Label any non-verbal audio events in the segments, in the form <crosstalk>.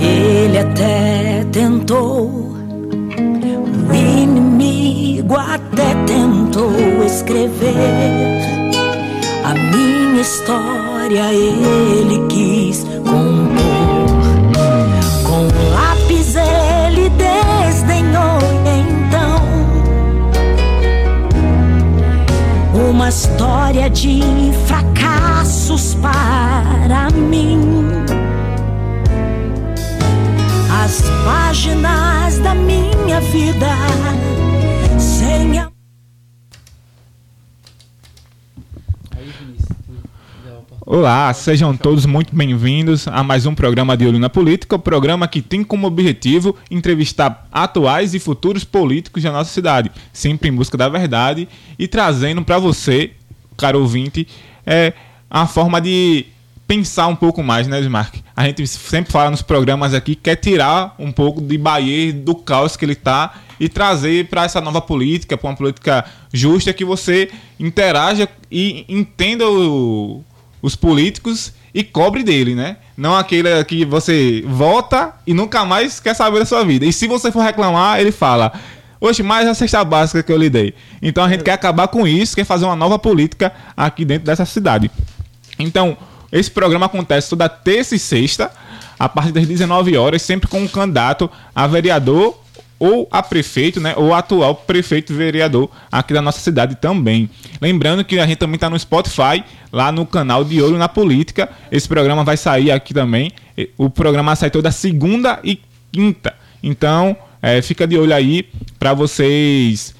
Ele até tentou, o inimigo até tentou escrever a minha história. Ele quis compor com lápis. Ele desdenhou então uma história de fracassos para mim páginas da minha vida sem a... Olá, sejam todos muito bem-vindos a mais um programa de Olho na Política, o programa que tem como objetivo entrevistar atuais e futuros políticos da nossa cidade, sempre em busca da verdade e trazendo para você, caro ouvinte, é, a forma de pensar um pouco mais, né, Bismarck? A gente sempre fala nos programas aqui quer tirar um pouco de Bahia do caos que ele está e trazer para essa nova política, para uma política justa que você interaja e entenda o, os políticos e cobre dele, né? Não aquele que você vota e nunca mais quer saber da sua vida. E se você for reclamar, ele fala: Oxe, mais a cesta básica que eu lhe dei. Então a gente quer acabar com isso, quer fazer uma nova política aqui dentro dessa cidade. Então, esse programa acontece toda terça e sexta, a partir das 19 horas, sempre com um candidato a vereador ou a prefeito, né, ou atual prefeito vereador aqui da nossa cidade também. Lembrando que a gente também está no Spotify, lá no canal de Olho na Política. Esse programa vai sair aqui também. O programa sai toda segunda e quinta. Então, é, fica de olho aí para vocês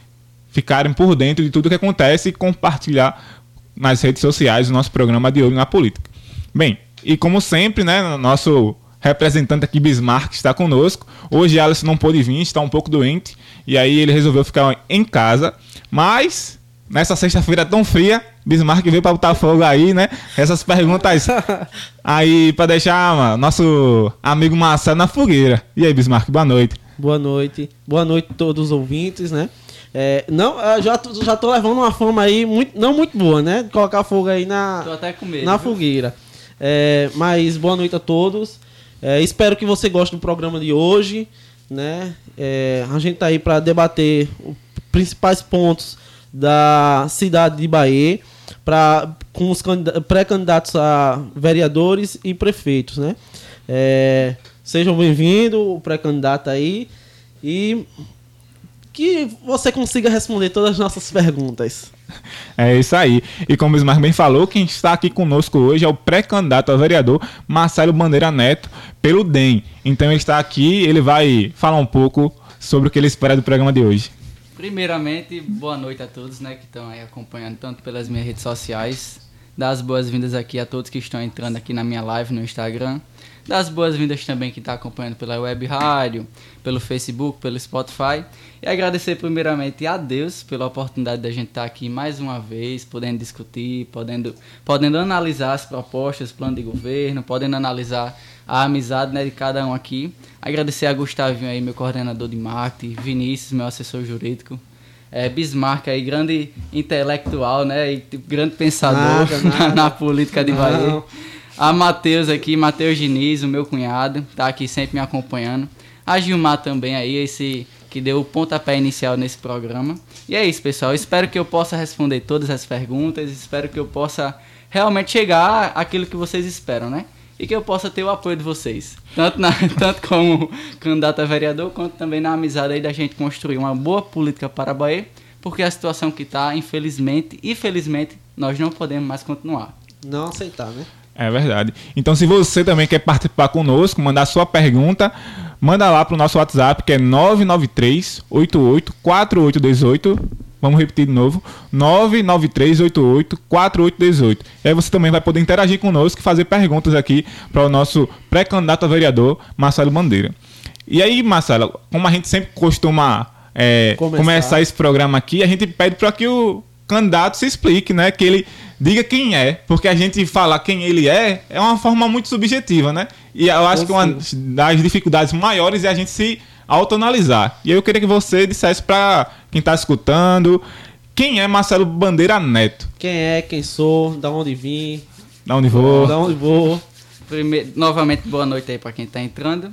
ficarem por dentro de tudo que acontece e compartilhar nas redes sociais o nosso programa de Olho na Política. Bem, e como sempre, né, nosso representante aqui, Bismarck, está conosco. Hoje Alisson não pôde vir, está um pouco doente, e aí ele resolveu ficar em casa. Mas, nessa sexta-feira tão fria, Bismarck veio para botar fogo aí, né? Essas perguntas <laughs> aí para deixar mano, nosso amigo Marcelo na fogueira. E aí, Bismarck, boa noite. Boa noite. Boa noite a todos os ouvintes, né? É, não, já, já tô levando uma fama aí muito, não muito boa, né? De colocar fogo aí na, medo, na fogueira. É, mas boa noite a todos. É, espero que você goste do programa de hoje, né? É, a gente tá aí para debater os principais pontos da cidade de Bahia, para com os pré-candidatos a vereadores e prefeitos, né? É, sejam bem-vindos, o pré-candidato aí. E que você consiga responder todas as nossas perguntas. É isso aí. E como o Bismarck bem falou, quem está aqui conosco hoje é o pré-candidato a vereador Marcelo Bandeira Neto, pelo DEM. Então ele está aqui, ele vai falar um pouco sobre o que ele espera do programa de hoje. Primeiramente, boa noite a todos né, que estão aí acompanhando, tanto pelas minhas redes sociais. Dar as boas-vindas aqui a todos que estão entrando aqui na minha live no Instagram das boas-vindas também que está acompanhando pela web rádio, pelo Facebook, pelo Spotify. E agradecer primeiramente a Deus pela oportunidade da gente estar tá aqui mais uma vez, podendo discutir, podendo, podendo analisar as propostas, plano de governo, podendo analisar a amizade né, de cada um aqui. Agradecer a Gustavinho aí, meu coordenador de marketing, Vinícius, meu assessor jurídico. É, Bismarck aí, grande intelectual, né? E grande pensador nada, nada. <laughs> Na, na, política de Bahia. Não. A Matheus aqui, Matheus Diniz, o meu cunhado, tá aqui sempre me acompanhando. A Gilmar também aí, esse que deu o pontapé inicial nesse programa. E é isso, pessoal. Espero que eu possa responder todas as perguntas. Espero que eu possa realmente chegar àquilo que vocês esperam, né? E que eu possa ter o apoio de vocês. Tanto, na, <laughs> tanto como candidato a vereador, quanto também na amizade aí da gente construir uma boa política para a Bahia. Porque a situação que está, infelizmente e felizmente, nós não podemos mais continuar. Não aceitar, né? É verdade. Então, se você também quer participar conosco, mandar sua pergunta, manda lá para o nosso WhatsApp, que é 993 88 4818. Vamos repetir de novo: 993 88 4818. E aí você também vai poder interagir conosco e fazer perguntas aqui para o nosso pré-candidato a vereador, Marcelo Bandeira. E aí, Marcelo, como a gente sempre costuma é, começar. começar esse programa aqui, a gente pede para que o candidato se explique, né? Que ele diga quem é, porque a gente falar quem ele é é uma forma muito subjetiva, né? E eu acho que uma das dificuldades maiores é a gente se autoanalisar. E eu queria que você dissesse para quem está escutando quem é Marcelo Bandeira Neto. Quem é, quem sou, da onde vim, da onde vou. Da onde vou. Primeiro, novamente, boa noite aí para quem está entrando.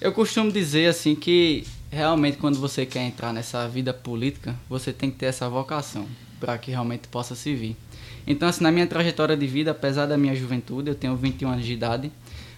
Eu costumo dizer assim que realmente quando você quer entrar nessa vida política, você tem que ter essa vocação para que realmente possa servir. Então, assim, na minha trajetória de vida, apesar da minha juventude, eu tenho 21 anos de idade,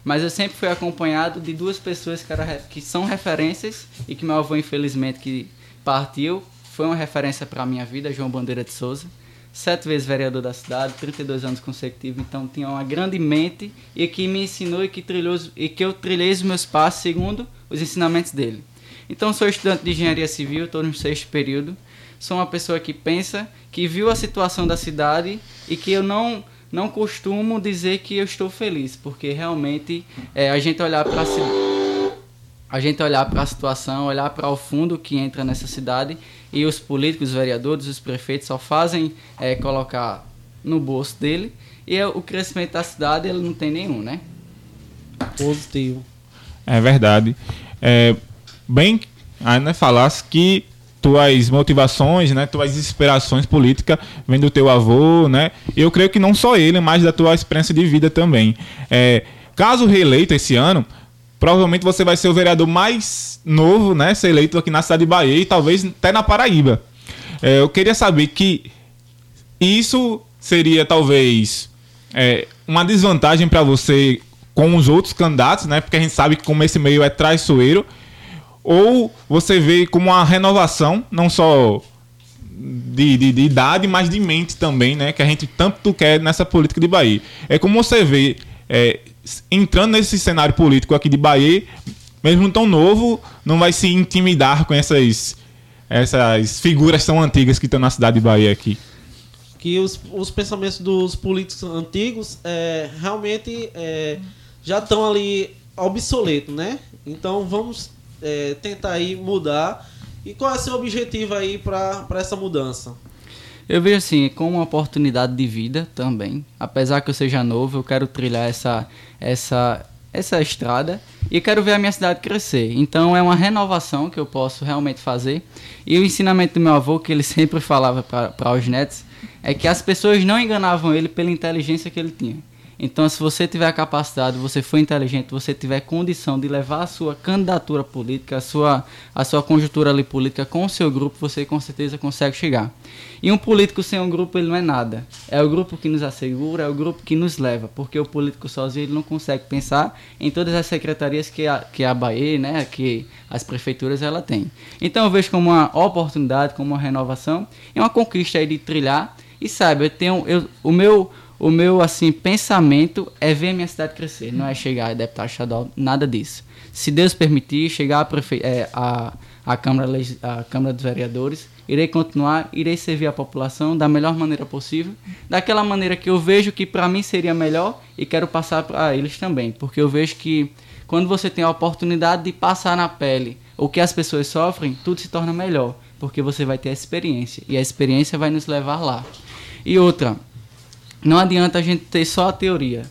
mas eu sempre fui acompanhado de duas pessoas que, era, que são referências e que meu avô, infelizmente, que partiu, foi uma referência para a minha vida, João Bandeira de Souza. Sete vezes vereador da cidade, 32 anos consecutivos, então tinha uma grande mente e que me ensinou e que, trilhou, e que eu trilhei os meus passos segundo os ensinamentos dele. Então, sou estudante de engenharia civil, estou no sexto período. Sou uma pessoa que pensa, que viu a situação da cidade e que eu não não costumo dizer que eu estou feliz, porque realmente é, a gente olhar para a gente olhar para a situação, olhar para o fundo que entra nessa cidade e os políticos, os vereadores, os prefeitos só fazem é, colocar no bolso dele e é, o crescimento da cidade ele não tem nenhum, né? Positivo. É verdade. É, bem, ainda falasse que tuas motivações, né, tuas inspirações políticas vêm do teu avô, né? Eu creio que não só ele, mas da tua experiência de vida também. É, caso reeleito esse ano, provavelmente você vai ser o vereador mais novo, né, ser eleito aqui na cidade de Bahia e talvez até na Paraíba. É, eu queria saber que isso seria talvez é, uma desvantagem para você com os outros candidatos, né? Porque a gente sabe que como esse meio é traiçoeiro ou você vê como uma renovação, não só de, de, de, idade, mas de mente também, né? Que a gente tanto quer nessa política de Bahia. É como você vê, é, entrando nesse cenário político aqui de Bahia, mesmo tão novo, não vai se intimidar com essas, essas figuras tão antigas que estão na cidade de Bahia aqui. Que os, os pensamentos dos políticos antigos é, realmente é, já estão ali obsoletos, né? Então vamos é, tentar aí mudar. E qual é o seu objetivo aí para essa mudança? Eu vejo assim, como uma oportunidade de vida também. Apesar que eu seja novo, eu quero trilhar essa, essa, essa estrada e quero ver a minha cidade crescer. Então é uma renovação que eu posso realmente fazer. E o ensinamento do meu avô, que ele <laughs> sempre falava para os netos, é que as pessoas não enganavam ele pela inteligência que ele tinha. Então, se você tiver capacidade, você for inteligente, você tiver condição de levar a sua candidatura política, a sua, a sua conjuntura ali política com o seu grupo, você com certeza consegue chegar. E um político sem um grupo, ele não é nada. É o grupo que nos assegura, é o grupo que nos leva, porque o político sozinho ele não consegue pensar em todas as secretarias que a, que a Bahia, né, que as prefeituras ela tem. Então, eu vejo como uma oportunidade, como uma renovação e uma conquista aí de trilhar. E sabe, eu tenho eu, o meu o meu assim pensamento é ver a minha cidade crescer, não é chegar a deputado estadual, nada disso. Se Deus permitir, chegar a, prefe... é, a, a, Câmara, a Câmara dos Vereadores, irei continuar, irei servir a população da melhor maneira possível, daquela maneira que eu vejo que para mim seria melhor e quero passar para eles também, porque eu vejo que quando você tem a oportunidade de passar na pele o que as pessoas sofrem, tudo se torna melhor, porque você vai ter a experiência e a experiência vai nos levar lá. E outra, não adianta a gente ter só a teoria.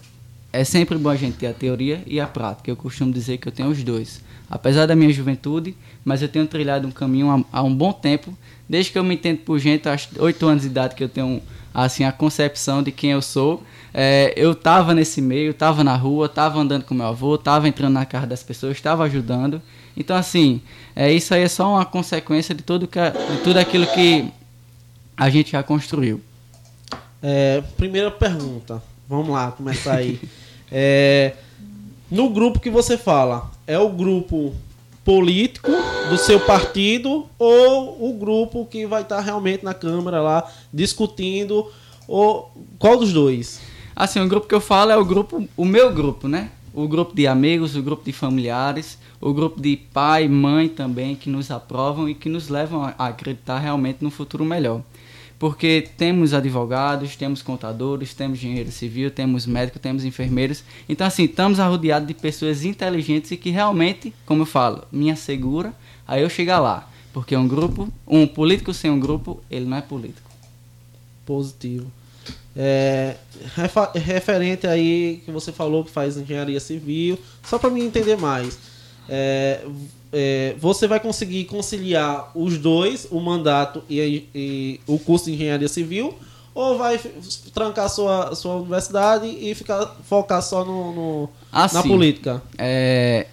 É sempre bom a gente ter a teoria e a prática. Eu costumo dizer que eu tenho os dois. Apesar da minha juventude, mas eu tenho trilhado um caminho há, um bom tempo. Desde que eu me entendo por gente, acho oito anos de idade que eu tenho assim a concepção de quem eu sou. É, eu estava nesse meio, estava na rua, estava andando com meu avô, estava entrando na casa das pessoas, estava ajudando. Então assim, é, isso aí é só uma consequência de tudo, que, de tudo aquilo que a gente já construiu. É, primeira pergunta. Vamos lá, começar aí. <laughs> é, no grupo que você fala, é o grupo político do seu partido ou o grupo que vai estar realmente na Câmara lá discutindo? Ou qual dos dois? Assim, o grupo que eu falo é o grupo, o meu grupo, né? O grupo de amigos, o grupo de familiares, o grupo de pai, mãe também que nos aprovam e que nos levam a acreditar realmente no futuro melhor porque temos advogados, temos contadores, temos engenheiro civil, temos médico, temos enfermeiros. Então, assim, estamos rodeados de pessoas inteligentes e que realmente, como eu falo, me assegura a eu chegar lá. Porque um grupo, um político sem um grupo, ele não é político. Positivo. É, referente aí que você falou que faz engenharia civil, só para me entender mais. É, é, você vai conseguir conciliar os dois, o mandato e, e, o curso de engenharia civil, ou vai trancar sua, sua universidade e ficar focar só no, no ah, na política? É,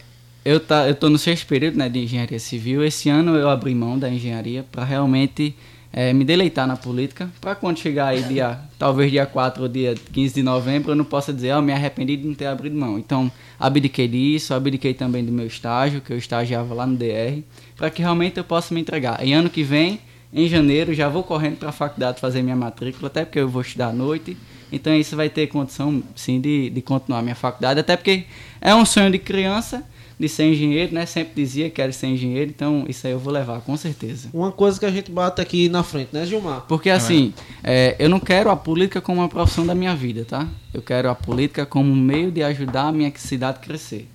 eu, tá, eu tô no sexto período né, de engenharia civil. Esse ano eu abri mão da engenharia para realmente é, me deleitar na política. Para quando chegar aí, dia, <laughs> talvez dia 4 ou dia 15 de novembro, eu não possa dizer, ó, oh, me arrependi de não ter abrido mão. Então, abdiquei disso, abdiquei também do meu estágio, que eu estagiava lá no DR, para que realmente eu possa me entregar. E ano que vem, em janeiro, já vou correndo para a faculdade fazer minha matrícula, até porque eu vou estudar à noite. Então, isso vai ter condição, sim, de, de continuar minha faculdade, até porque é um sonho de criança de ser engenheiro, né? Sempre dizia que quero ser engenheiro, então isso aí eu vou levar, com certeza. Uma coisa que a gente bate aqui na frente, né, Gilmar? Porque assim, é, eu não quero a política como uma profissão da minha vida, tá? Eu quero a política como um meio de ajudar a minha cidade a crescer.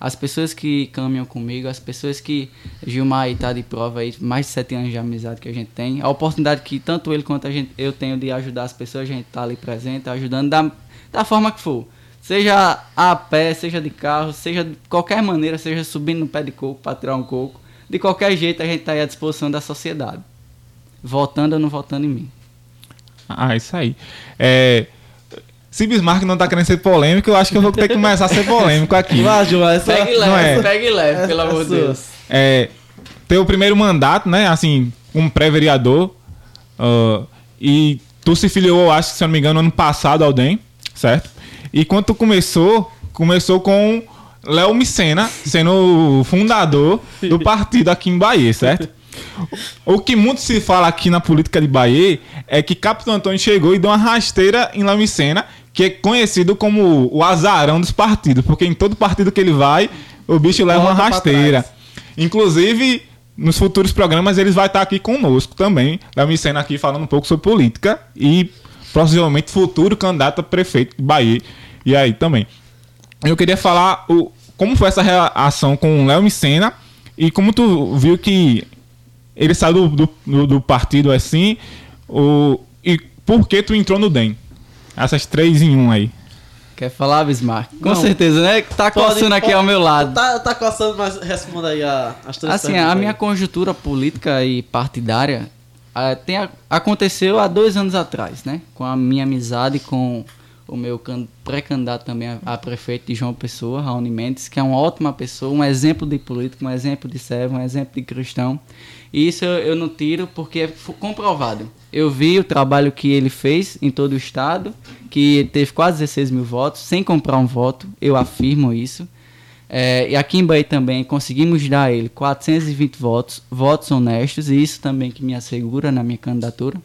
As pessoas que caminham comigo, as pessoas que Gilmar aí tá de prova aí, mais de sete anos de amizade que a gente tem, a oportunidade que tanto ele quanto a gente, eu tenho de ajudar as pessoas, a gente tá ali presente, ajudando da, da forma que for. Seja a pé, seja de carro, seja de qualquer maneira, seja subindo no pé de coco para tirar um coco. De qualquer jeito, a gente está aí à disposição da sociedade. Votando ou não votando em mim. Ah, isso aí. É, se Bismarck não tá querendo ser polêmico, eu acho que eu vou ter que começar a ser polêmico aqui. <laughs> Vai, Gil, essa... Pegue leve, é. pegue leve, pelo amor de Deus. É, teu primeiro mandato, né, assim, como pré-vereador, uh, e tu se filiou, acho que se eu não me engano, ano passado ao DEM, certo? E quando começou, começou com Léo Micena sendo o fundador do partido aqui em Bahia, certo? O que muito se fala aqui na política de Bahia é que Capitão Antônio chegou e deu uma rasteira em Léo Micena, que é conhecido como o azarão dos partidos, porque em todo partido que ele vai, o bicho leva uma rasteira. Inclusive, nos futuros programas ele vai estar aqui conosco também, Léo Micena aqui falando um pouco sobre política e possivelmente futuro candidato a prefeito de Bahia. E aí também. Eu queria falar o, como foi essa relação com o Léo Micena e como tu viu que ele saiu do, do, do, partido assim o, e por que tu entrou no DEM? Essas três em um aí. Quer falar, Bismarck? Com Não, certeza, né? Tá coçando aqui pode, ao meu lado. Tá, tá coçando, mas responda aí a, as três Assim, a aí. minha conjuntura política e partidária uh, tem, aconteceu há dois anos atrás, né? Com a minha amizade com o meu pré-candidato também a, a, prefeito de João Pessoa, Raoni Mendes, que é uma ótima pessoa, um exemplo de político, um exemplo de servo, um exemplo de cristão. E isso eu, eu não tiro porque é comprovado. Eu vi o trabalho que ele fez em todo o estado, que teve quase 16 mil votos, sem comprar um voto, eu afirmo isso. É, e aqui em Bahia também conseguimos dar a ele 420 votos, votos honestos, e isso também que me assegura na minha candidatura.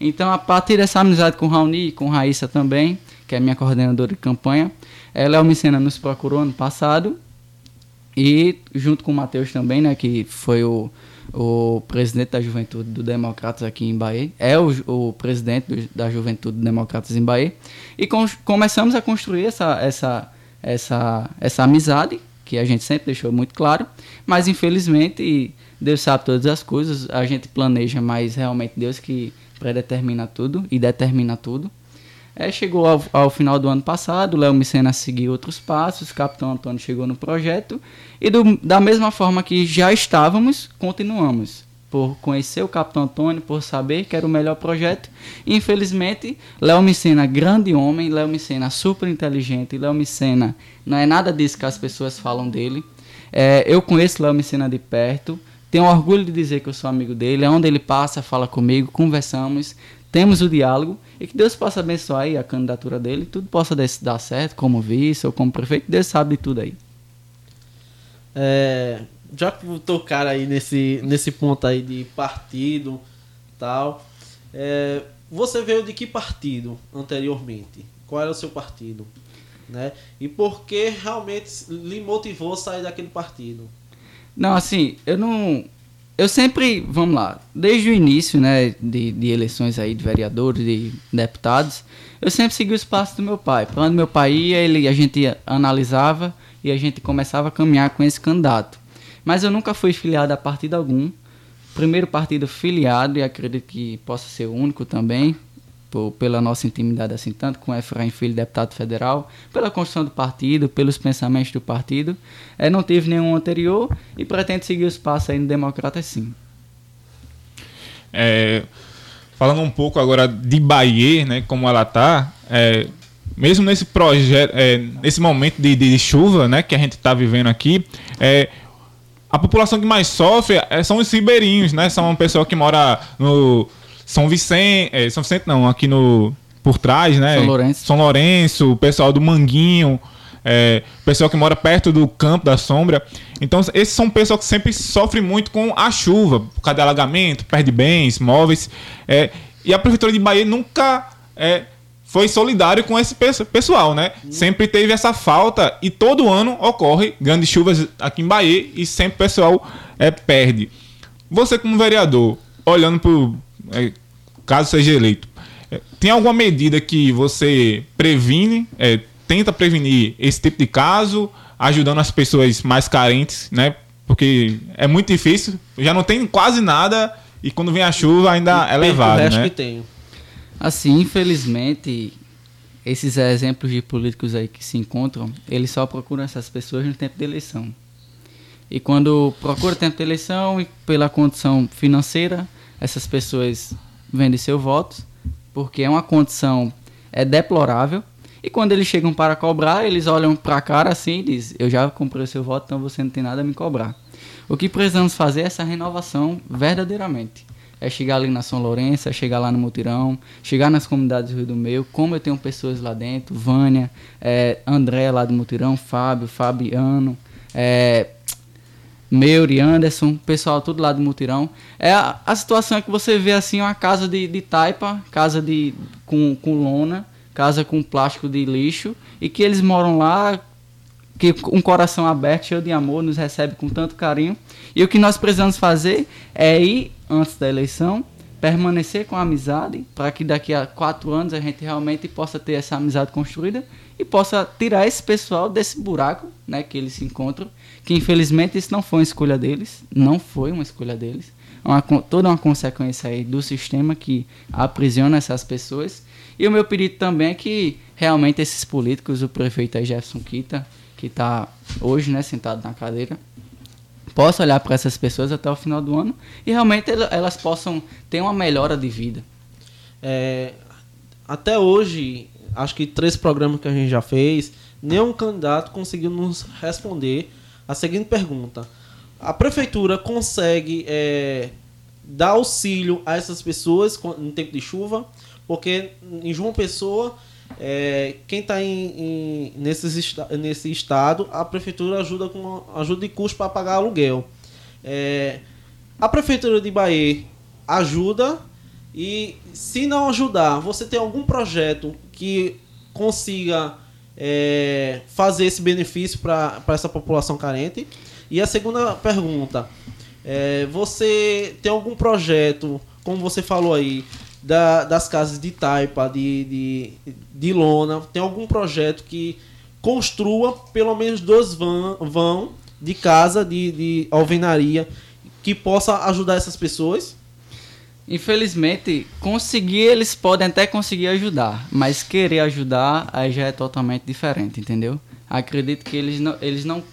Então, a partir dessa amizade com Raoni com Raíssa também, que é minha coordenadora de campanha, ela, Léo Micena, nos procurou ano passado, e junto com o Matheus também, né, que foi o, o presidente da Juventude do Democratas aqui em Bahia, é o, o presidente do, da Juventude do Democratas em Bahia, e com, começamos a construir essa, essa essa, essa amizade, que a gente sempre deixou muito claro, mas infelizmente Deus sabe todas as coisas, a gente planeja, mas realmente Deus que predetermina tudo e determina tudo. É, chegou ao, ao, final do ano passado, Léo Micena seguiu outros passos, Capitão Antônio chegou no projeto e do, da mesma forma que já estávamos, continuamos por conhecer o Capitão Antônio, por saber que era o melhor projeto. infelizmente, Léo Micena, grande homem, Léo Micena, super inteligente, Léo Micena, não é nada disso que as pessoas falam dele. É, eu conheço Léo Micena de perto, tenho orgulho de dizer que eu sou amigo dele, é onde ele passa, fala comigo, conversamos, temos o diálogo e que Deus possa abençoar a candidatura dele, tudo possa dar certo, como vice ou como prefeito, Deus sabe de tudo aí. É, já que tocar aí nesse, nesse ponto aí de partido tal, é, você veio de que partido anteriormente? Qual era o seu partido? Né? E por que realmente lhe motivou a sair daquele partido? Não, assim, eu não. Eu sempre, vamos lá, desde o início, né, de, de eleições aí de vereadores, de deputados, eu sempre segui os passos do meu pai. Onde meu pai ia, ele, a gente analisava e a gente começava a caminhar com esse candidato. Mas eu nunca fui filiado a partido algum. Primeiro partido filiado, e acredito que possa ser o único também, por, pela nossa intimidade assim, tanto com Efraim Filho, deputado federal, pela construção do partido, pelos pensamentos do partido. É, não tive nenhum anterior e pretendo seguir os passos aí no Democrata sim. É, falando um pouco agora de Bahia, né, como ela tá, é, mesmo nesse projeto, é, nesse momento de, de, chuva, né, que a gente está vivendo aqui, é, a população que mais sofre é, são os ribeirinhos, né? São uma pessoa que mora no São Vicente, é, São Vicente não, aqui no por trás, né? São Lourenço. São Lourenço, o pessoal do Manguinho, é, pessoal que mora perto do campo da sombra. Então, esses são pessoas que sempre sofrem muito com a chuva, por causa de alagamento, perde bens, móveis. É, e a Prefeitura de Bahia nunca é, foi solidário com esse pessoal, né? Sempre teve essa falta e todo ano ocorre grandes chuvas aqui em Bahia e sempre o pessoal é, perde. Você como vereador, olhando para caso seja eleito, é, tem alguma medida que você previne, é, tenta prevenir esse tipo de caso, ajudando as pessoas mais carentes, né? Porque é muito difícil, já não tem quase nada e quando vem a chuva ainda é levado, o resto né? que tenho. Assim, infelizmente, esses exemplos de políticos aí que se encontram, eles só procuram essas pessoas no tempo de eleição. E quando procura tempo de eleição e pela condição financeira, essas pessoas vendem seus votos, porque é uma condição é deplorável. E quando eles chegam para cobrar, eles olham para a cara assim e dizem: Eu já comprei o seu voto, então você não tem nada a me cobrar. O que precisamos fazer é essa renovação verdadeiramente é chegar ali na São Lourenço, é chegar lá no Mutirão, chegar nas comunidades do Rio do Meio, como eu tenho pessoas lá dentro, Vânia, é, André lá do Mutirão, Fábio, Fabiano, é, Meuri, Anderson, pessoal tudo lá do Mutirão. É a, a situação é que você vê assim uma casa de, de taipa, casa de com, com lona, casa com plástico de lixo, e que eles moram lá, que um coração aberto, cheio de amor, nos recebe com tanto carinho. E o que nós precisamos fazer é ir antes da eleição, permanecer com a amizade, para que daqui a quatro anos a gente realmente possa ter essa amizade construída e possa tirar esse pessoal desse buraco né, que eles se encontram, que infelizmente isso não foi uma escolha deles, não foi uma escolha deles, é uma, toda uma consequência aí do sistema que aprisiona essas pessoas. E o meu pedido também é que realmente esses políticos, o prefeito aí Jefferson Kita, que está hoje né, sentado na cadeira, possa olhar para essas pessoas até o final do ano e realmente elas possam ter uma melhora de vida. É, até hoje, acho que três programas que a gente já fez, nenhum candidato conseguiu nos responder a seguinte pergunta: a prefeitura consegue é, dar auxílio a essas pessoas no tempo de chuva? Porque em João Pessoa é, quem está em, em, nesse, estado, a prefeitura ajuda com ajuda de custo para pagar aluguel. É, a prefeitura de Bahia ajuda e se não ajudar, você tem algum projeto que consiga é, fazer esse benefício para essa população carente? E a segunda pergunta, é, você tem algum projeto, como você falou aí, da, das casas de taipa, de, de, de lona, tem algum projeto que construa pelo menos dois vão, vão de casa de, de alvenaria que possa ajudar essas pessoas? Infelizmente, conseguir eles podem até conseguir ajudar, mas querer ajudar aí já é totalmente diferente, entendeu? Acredito que eles não, eles não,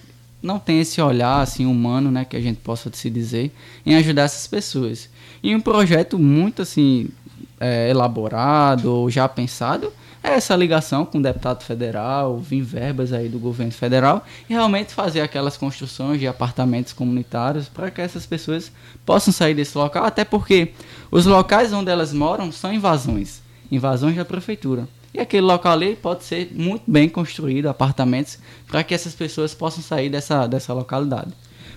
não têm esse olhar assim humano, né, que a gente possa se dizer, em ajudar essas pessoas. E um projeto muito assim é, elaborado ou já pensado é essa ligação com o deputado federal, vir verbas aí do governo federal e realmente fazer aquelas construções de apartamentos comunitários para que essas pessoas possam sair desse local, até porque os locais onde elas moram são invasões, invasões da prefeitura. E aquele local ali pode ser muito bem construído, apartamentos, para que essas pessoas possam sair dessa, dessa localidade.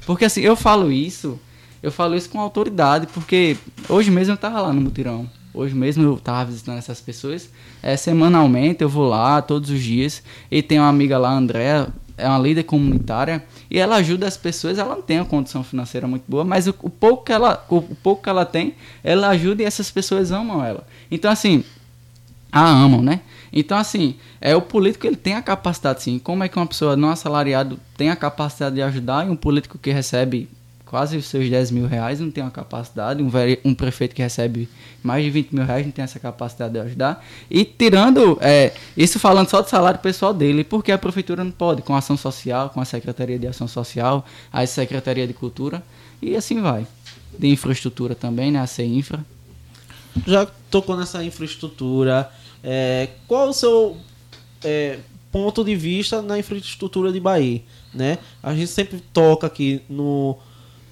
Porque assim, eu falo isso, eu falo isso com autoridade, porque hoje mesmo eu estava lá no mutirão. Hoje mesmo eu estava visitando essas pessoas. É, semanalmente eu vou lá, todos os dias. E tem uma amiga lá, Andréa, é uma líder comunitária. E ela ajuda as pessoas. Ela não tem uma condição financeira muito boa, mas o, o pouco, que ela, o, o pouco que ela tem, ela ajuda e essas pessoas amam ela. Então, assim, a amam, né? Então, assim, é o político ele tem a capacidade, sim. Como é que uma pessoa não assalariado tem a capacidade de ajudar e um político que recebe quase os seus 10 mil reais, não tem uma capacidade, um, um prefeito que recebe mais de 20 mil reais não tem essa capacidade de ajudar. E tirando, é, isso falando só do salário pessoal dele, porque a prefeitura não pode, com ação social, com a Secretaria de Ação Social, a Secretaria de Cultura, e assim vai. De infraestrutura também, né, a CINFRA. Já tocou nessa infraestrutura, é, qual o seu é, ponto de vista na infraestrutura de Bahia, né? A gente sempre toca aqui no,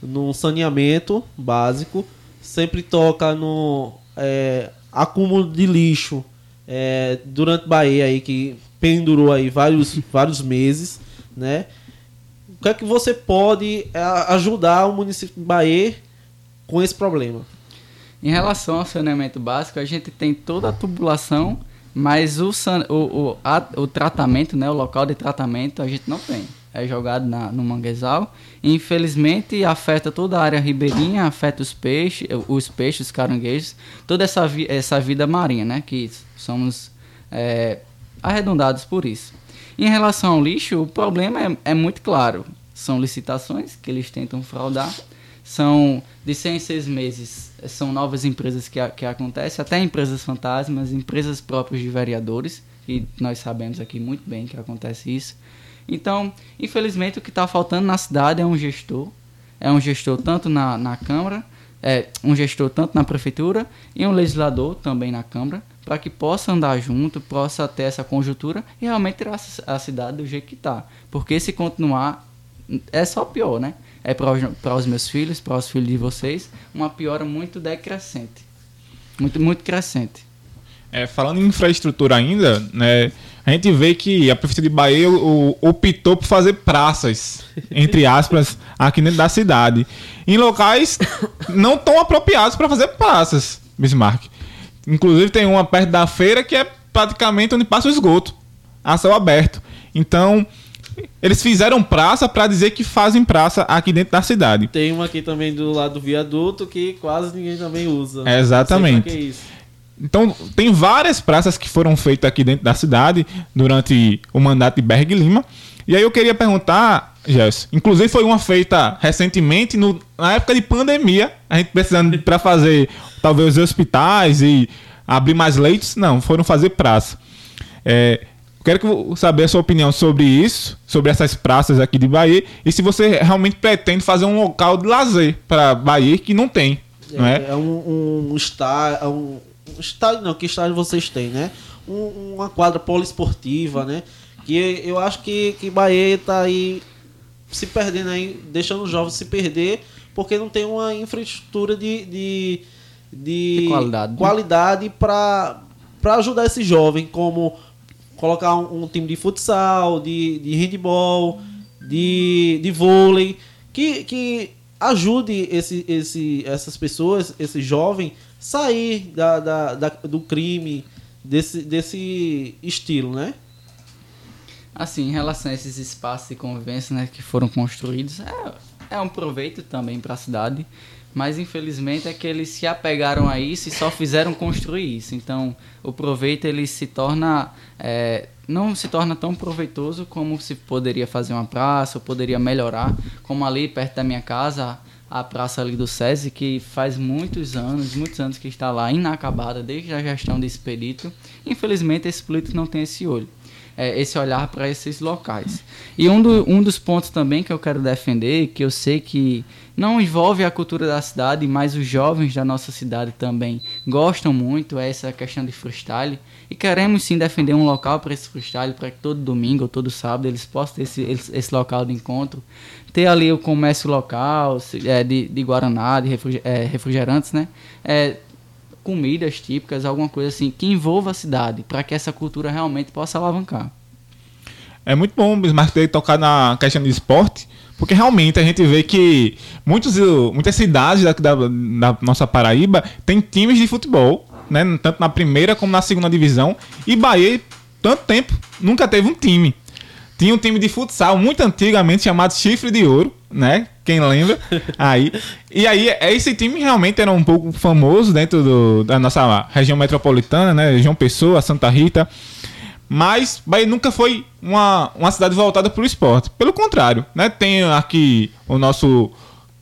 no saneamento básico, sempre toca no é, acúmulo de lixo é, durante Bahia aí que pendurou aí vários, <laughs> vários meses, né? O que é que você pode é, ajudar o município de Bahia com esse problema? Em relação ao saneamento básico, a gente tem toda a tubulação, mas o, o, o, a, o tratamento, né, o local de tratamento, a gente não tem. É jogado na, no manguezal. Infelizmente, afeta toda a área ribeirinha, afeta os peixes, os peixes, os caranguejos, toda essa, vi, essa vida marinha, né? Que somos é, arredondados por isso. Em relação ao lixo, o problema é, é muito claro. São licitações que eles tentam fraudar são de 100 em 6 meses, são novas empresas que, que acontecem, até empresas fantasmas, empresas próprias de vereadores, e nós sabemos aqui muito bem que acontece isso. Então, infelizmente, o que está faltando na cidade é um gestor, é um gestor tanto na, na Câmara, é, um gestor tanto na Prefeitura e um legislador também na Câmara, para que possa andar junto, possa ter essa conjuntura e realmente tirar a cidade do jeito que está. Porque se continuar, é só pior, né? é para os meus filhos, para os filhos de vocês, uma piora muito decrescente. Muito, muito crescente. É, falando em infraestrutura ainda, né, a gente vê que a Prefeitura de Bahia o, optou por fazer praças, entre aspas, aqui dentro da cidade. Em locais não tão apropriados para fazer praças, Bismarck. Inclusive tem uma perto da feira que é praticamente onde passa o esgoto, a céu aberto. Então, eles fizeram praça para dizer que fazem praça aqui dentro da cidade. Tem uma aqui também do lado do viaduto que quase ninguém também usa. É exatamente. É é então, tem várias praças que foram feitas aqui dentro da cidade durante o mandato de Berg Lima. E aí eu queria perguntar, Gelson, inclusive foi uma feita recentemente, no, na época de pandemia, a gente precisando <laughs> para fazer talvez os hospitais e abrir mais leitos, não, foram fazer praça. É, Quero saber a sua opinião sobre isso, sobre essas praças aqui de Bahia, e se você realmente pretende fazer um local de lazer para Bahia que não tem. É, não é? é um, um. Um, um estádio não, que estádio vocês têm, né? Um, uma quadra poliesportiva, né? Que eu acho que, que Bahia está aí se perdendo aí, deixando os jovens se perder, porque não tem uma infraestrutura de, de, de, de qualidade, qualidade para ajudar esse jovem, como colocar um, um, time de futsal, de, de handball, de, de vôlei, que, que ajude esse, esse, essas pessoas, esse jovem, sair da, da, da, do crime, desse, desse estilo, né? Assim, em relação a esses espaços de convivência né, que foram construídos, é, é um proveito também para a cidade mas infelizmente é que eles se apegaram a isso e só fizeram construir isso. Então, o proveito ele se torna é, não se torna tão proveitoso como se poderia fazer uma praça, ou poderia melhorar, como ali perto da minha casa, a praça ali do SESI, que faz muitos anos, muitos anos que está lá inacabada desde a gestão desse perito. Infelizmente, esse político não tem esse olho é, esse olhar para esses locais. E um, do, um dos pontos também que eu quero defender, que eu sei que não envolve a cultura da cidade, mas os jovens da nossa cidade também gostam muito, é essa questão de freestyle. E queremos sim defender um local para esse freestyle, para que todo domingo ou todo sábado eles possam ter esse, esse local de encontro. Ter ali o comércio local é, de, de Guaraná, de é, refrigerantes, né? É, comidas típicas, alguma coisa assim que envolva a cidade, para que essa cultura realmente possa alavancar. É muito bom o Bismarck ter tocado na questão de esporte, porque realmente a gente vê que muitos, muitas cidades da, da, da nossa Paraíba têm times de futebol, né? tanto na primeira como na segunda divisão, e Bahia, tanto tempo, nunca teve um time. Tinha um time de futsal muito antigamente chamado Chifre de Ouro, né? Quem lembra? <laughs> Aí. E aí, esse time realmente era um pouco famoso dentro do, da nossa região metropolitana, né? João Pessoa, Santa Rita. Mas Bahia nunca foi uma, uma cidade voltada para o esporte. Pelo contrário, né? Tem aqui o nosso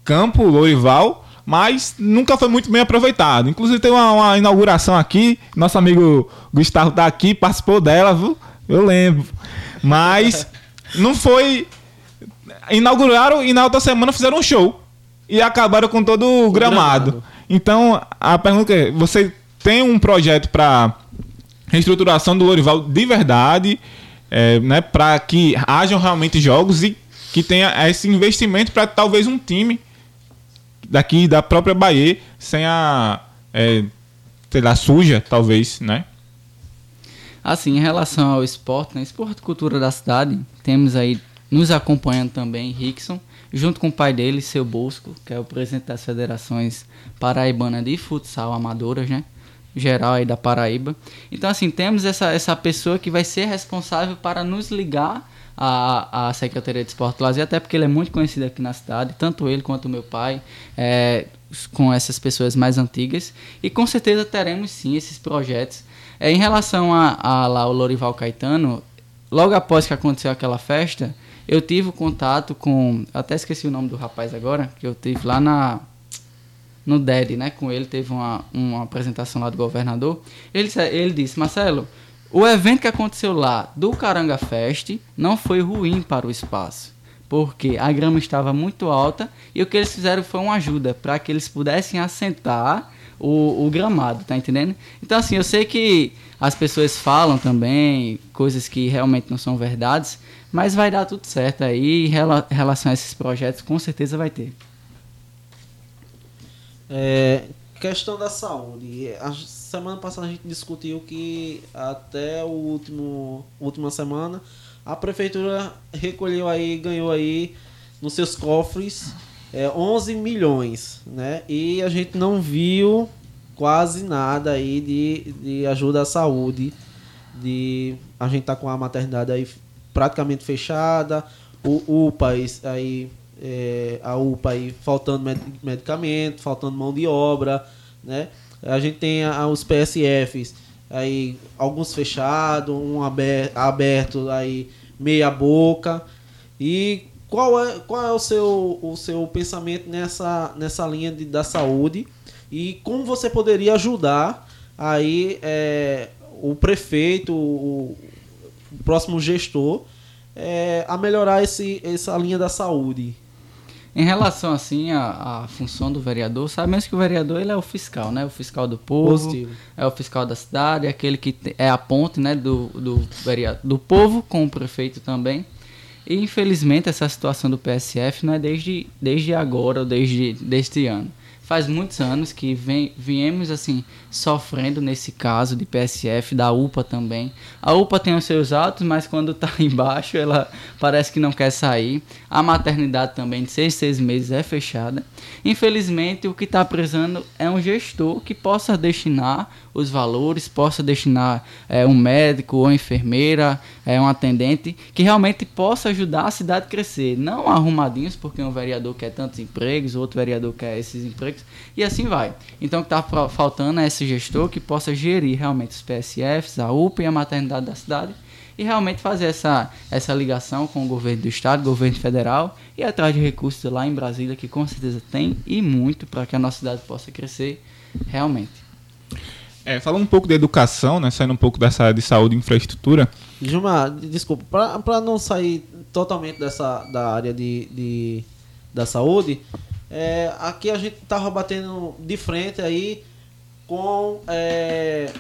campo, Lourival, mas nunca foi muito bem aproveitado. Inclusive tem uma, uma inauguração aqui, nosso amigo Gustavo está aqui, participou dela, viu? Eu lembro. Mas não foi inauguraram e na outra semana fizeram um show. E acabaram com todo o gramado. gramado. Então, a pergunta é: você tem um projeto para reestruturação do Lorival de verdade? é, né, para que hajam realmente jogos e que tenha esse investimento para talvez um time daqui da própria Bahia sem a é, sei lá, suja, talvez, né? Assim, em relação ao esporte, né? Esporte cultura da cidade, temos aí nos acompanhando também Rickson, junto com o pai dele, seu Bosco, que é o presidente das federações paraibana de futsal amadoras, né? Geral aí da Paraíba. Então, assim, temos essa, essa pessoa que vai ser responsável para nos ligar à, à Secretaria de Esporte e Lazer, até porque ele é muito conhecido aqui na cidade, tanto ele quanto o meu pai, é, com essas pessoas mais antigas. E com certeza teremos sim esses projetos. É, em relação a, a lá o Lorival Caetano, logo após que aconteceu aquela festa, eu tive contato com. Até esqueci o nome do rapaz agora, que eu tive lá na. No DED, né? Com ele teve uma, uma apresentação lá do governador. Ele, ele disse, Marcelo, o evento que aconteceu lá do Caranga Fest não foi ruim para o espaço. Porque a grama estava muito alta e o que eles fizeram foi uma ajuda para que eles pudessem assentar o, o gramado, tá entendendo? Então, assim, eu sei que as pessoas falam também coisas que realmente não são verdades, mas vai dar tudo certo aí. Em relação a esses projetos, com certeza vai ter. É, questão da saúde. A semana passada a gente discutiu que até o último última semana a prefeitura recolheu aí, ganhou aí nos seus cofres é, 11 milhões, né? E a gente não viu quase nada aí de, de ajuda à saúde. De, a gente tá com a maternidade aí praticamente fechada, o UPA aí, é, a UPA aí faltando medicamento, faltando mão de obra, né? A gente tem a, os PSFs aí alguns fechados, um aberto, aberto aí meia boca. E qual é, qual é o, seu, o seu pensamento nessa, nessa linha de, da saúde e como você poderia ajudar aí é, o prefeito, o, o próximo gestor é, a melhorar esse, essa linha da saúde? Em relação assim à, à, função do vereador, sabemos que o vereador ele é o fiscal, né? O fiscal do povo, Positivo. é o fiscal da cidade, é aquele que é a ponte, né, do, do do povo com o prefeito também. Infelizmente essa situação do PSF não é desde, desde agora ou desde deste ano faz muitos anos que vem, viemos assim sofrendo nesse caso de PSF, da UPA também. A UPA tem os seus altos, mas quando está <laughs> embaixo ela parece que não quer sair. A maternidade também de seis, seis meses é fechada. Infelizmente o que está precisando é um gestor que possa destinar os valores, possa destinar é, um médico ou enfermeira, é, um atendente, que realmente possa ajudar a cidade a crescer. Não arrumadinhos, porque um vereador quer tantos empregos, outro vereador quer esses empregos, e assim vai. Então o que está faltando é esse gestor que possa gerir realmente os PSFs, a UPA e a maternidade da cidade, e realmente fazer essa, essa ligação com o governo do estado, governo federal e atrás de recursos lá em Brasília, que com certeza tem e muito para que a nossa cidade possa crescer realmente. É, falando um pouco de educação, né, saindo um pouco dessa área de saúde e infraestrutura. Gilmar, desculpa, para não sair totalmente dessa da área de, de da saúde, é, aqui a gente estava batendo de frente aí com é,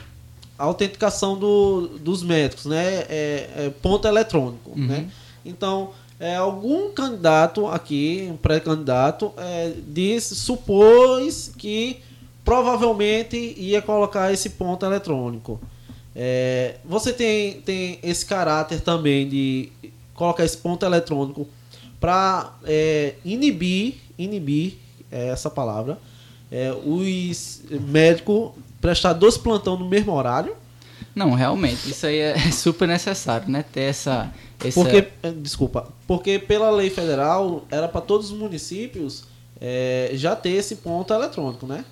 a autenticação do, dos médicos, né? É, é ponto eletrônico, uhum. né? Então, é, algum candidato aqui, um pré-candidato, é, disse, supôs que provavelmente ia colocar esse ponto eletrônico. É, você tem, tem esse caráter também de colocar esse ponto eletrônico para é, inibir, inibir é essa palavra, é, os médicos prestar dois plantão no mesmo horário? Não, realmente, isso aí é <laughs> super necessário, né? Ter essa. essa... Porque, é, desculpa, porque pela lei federal era para todos os municípios é, já ter esse ponto eletrônico, né?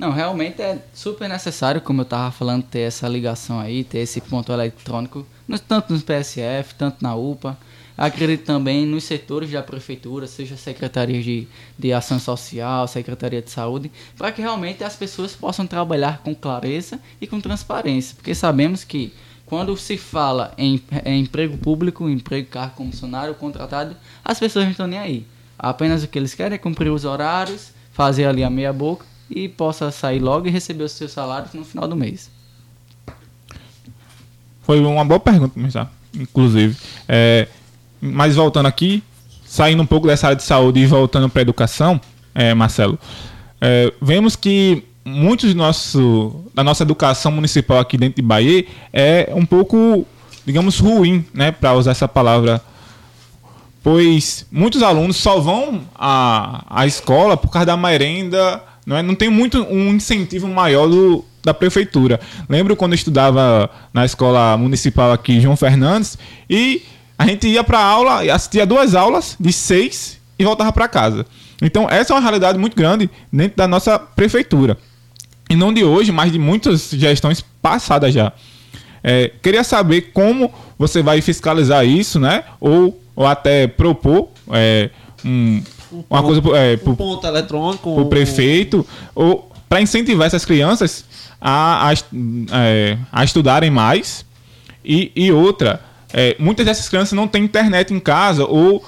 Não, realmente é super necessário, como eu estava falando, ter essa ligação aí, ter esse ponto eletrônico, tanto no PSF, tanto na UPA. Acredito também nos setores da prefeitura, seja secretaria de, de ação social, secretaria de saúde, para que realmente as pessoas possam trabalhar com clareza e com transparência, porque sabemos que quando se fala em, em emprego público, emprego cargo como funcionário, contratado, as pessoas não estão nem aí. Apenas o que eles querem é cumprir os horários, fazer ali a meia boca e possa sair logo e receber os seus salários no final do mês. Foi uma boa pergunta, já, inclusive. É, mas voltando aqui, saindo um pouco dessa área de saúde e voltando para a educação, é, Marcelo, é, vemos que muitos nosso, da nossa educação municipal aqui dentro de Bahia é um pouco, digamos, ruim, né, para usar essa palavra pois muitos alunos só vão à, à escola por causa da merenda, não, é? não tem muito um incentivo maior do, da prefeitura. Lembro quando eu estudava na escola municipal aqui, João Fernandes, e a gente ia para aula, assistia duas aulas de seis e voltava para casa. Então, essa é uma realidade muito grande dentro da nossa prefeitura. E não de hoje, mas de muitas gestões passadas já. É, queria saber como você vai fiscalizar isso, né? Ou ou até propor é, um, um uma coisa é, um ponto eletrônico o prefeito ou para incentivar essas crianças a, a, é, a estudarem mais e, e outra é, muitas dessas crianças não têm internet em casa ou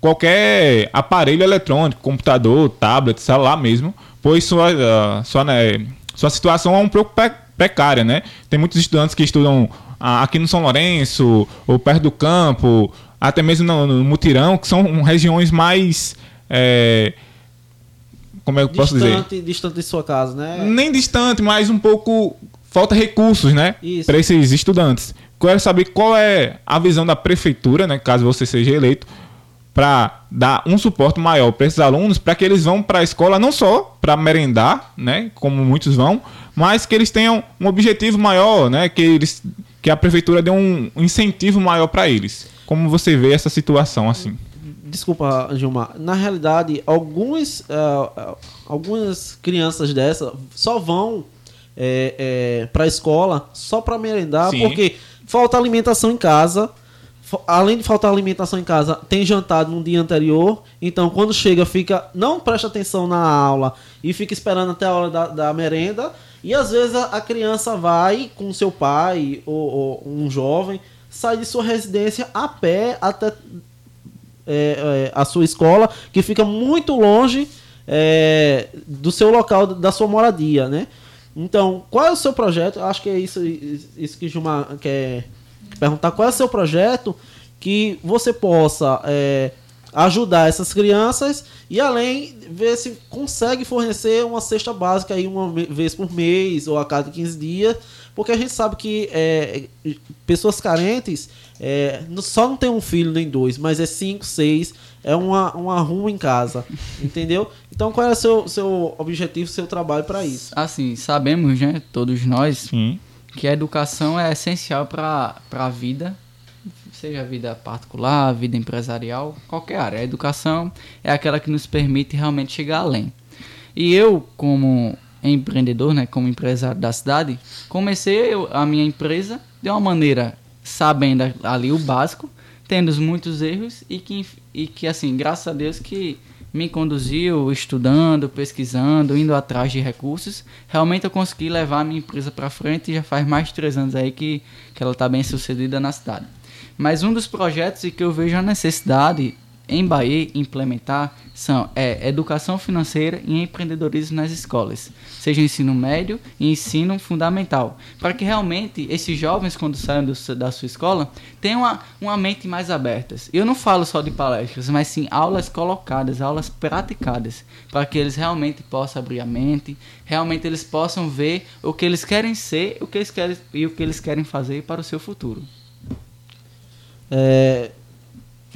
qualquer aparelho eletrônico computador tablet celular mesmo pois sua sua, né, sua situação é um pouco precária né tem muitos estudantes que estudam aqui no São Lourenço ou perto do campo até mesmo no, no mutirão, que são regiões mais. É, como é que eu posso dizer? Distante de sua casa, né? Nem distante, mas um pouco. Falta recursos, né? Para esses estudantes. Quero saber qual é a visão da prefeitura, né? Caso você seja eleito, para dar um suporte maior para esses alunos, para que eles vão para a escola não só para merendar, né? Como muitos vão, mas que eles tenham um objetivo maior, né? Que eles que a prefeitura dê um incentivo maior para eles. Como você vê essa situação assim? Desculpa, Gilmar. Na realidade, alguns, uh, algumas crianças dessa só vão é, é, para a escola só para merendar, Sim. porque falta alimentação em casa. Além de faltar alimentação em casa, tem jantado no dia anterior. Então, quando chega, fica não presta atenção na aula e fica esperando até a hora da, da merenda. E às vezes a, a criança vai com seu pai ou, ou um jovem sai de sua residência a pé até é, é, a sua escola, que fica muito longe é, do seu local, da sua moradia, né? Então, qual é o seu projeto? Acho que é isso, isso que Gilmar quer perguntar. Qual é o seu projeto que você possa é, ajudar essas crianças e além ver se consegue fornecer uma cesta básica aí uma vez por mês ou a cada 15 dias porque a gente sabe que é, pessoas carentes é, só não tem um filho nem dois, mas é cinco, seis, é uma, uma ruma em casa, <laughs> entendeu? Então qual é o seu, seu objetivo, seu trabalho para isso? Assim, sabemos, né, todos nós, Sim. que a educação é essencial para a vida, seja a vida particular, a vida empresarial, qualquer área. A educação é aquela que nos permite realmente chegar além. E eu, como empreendedor, né, como empresário da cidade, comecei a minha empresa de uma maneira sabendo ali o básico, tendo muitos erros e que, e que assim, graças a Deus que me conduziu estudando, pesquisando, indo atrás de recursos, realmente eu consegui levar a minha empresa para frente e já faz mais de três anos aí que, que ela está bem sucedida na cidade. Mas um dos projetos que eu vejo a necessidade em Bahia implementar são é, educação financeira e empreendedorismo nas escolas, seja ensino médio e ensino fundamental, para que realmente esses jovens, quando saem do, da sua escola, tenham uma, uma mente mais aberta. Eu não falo só de palestras, mas sim aulas colocadas, aulas praticadas, para que eles realmente possam abrir a mente, realmente eles possam ver o que eles querem ser o que eles querem, e o que eles querem fazer para o seu futuro. É,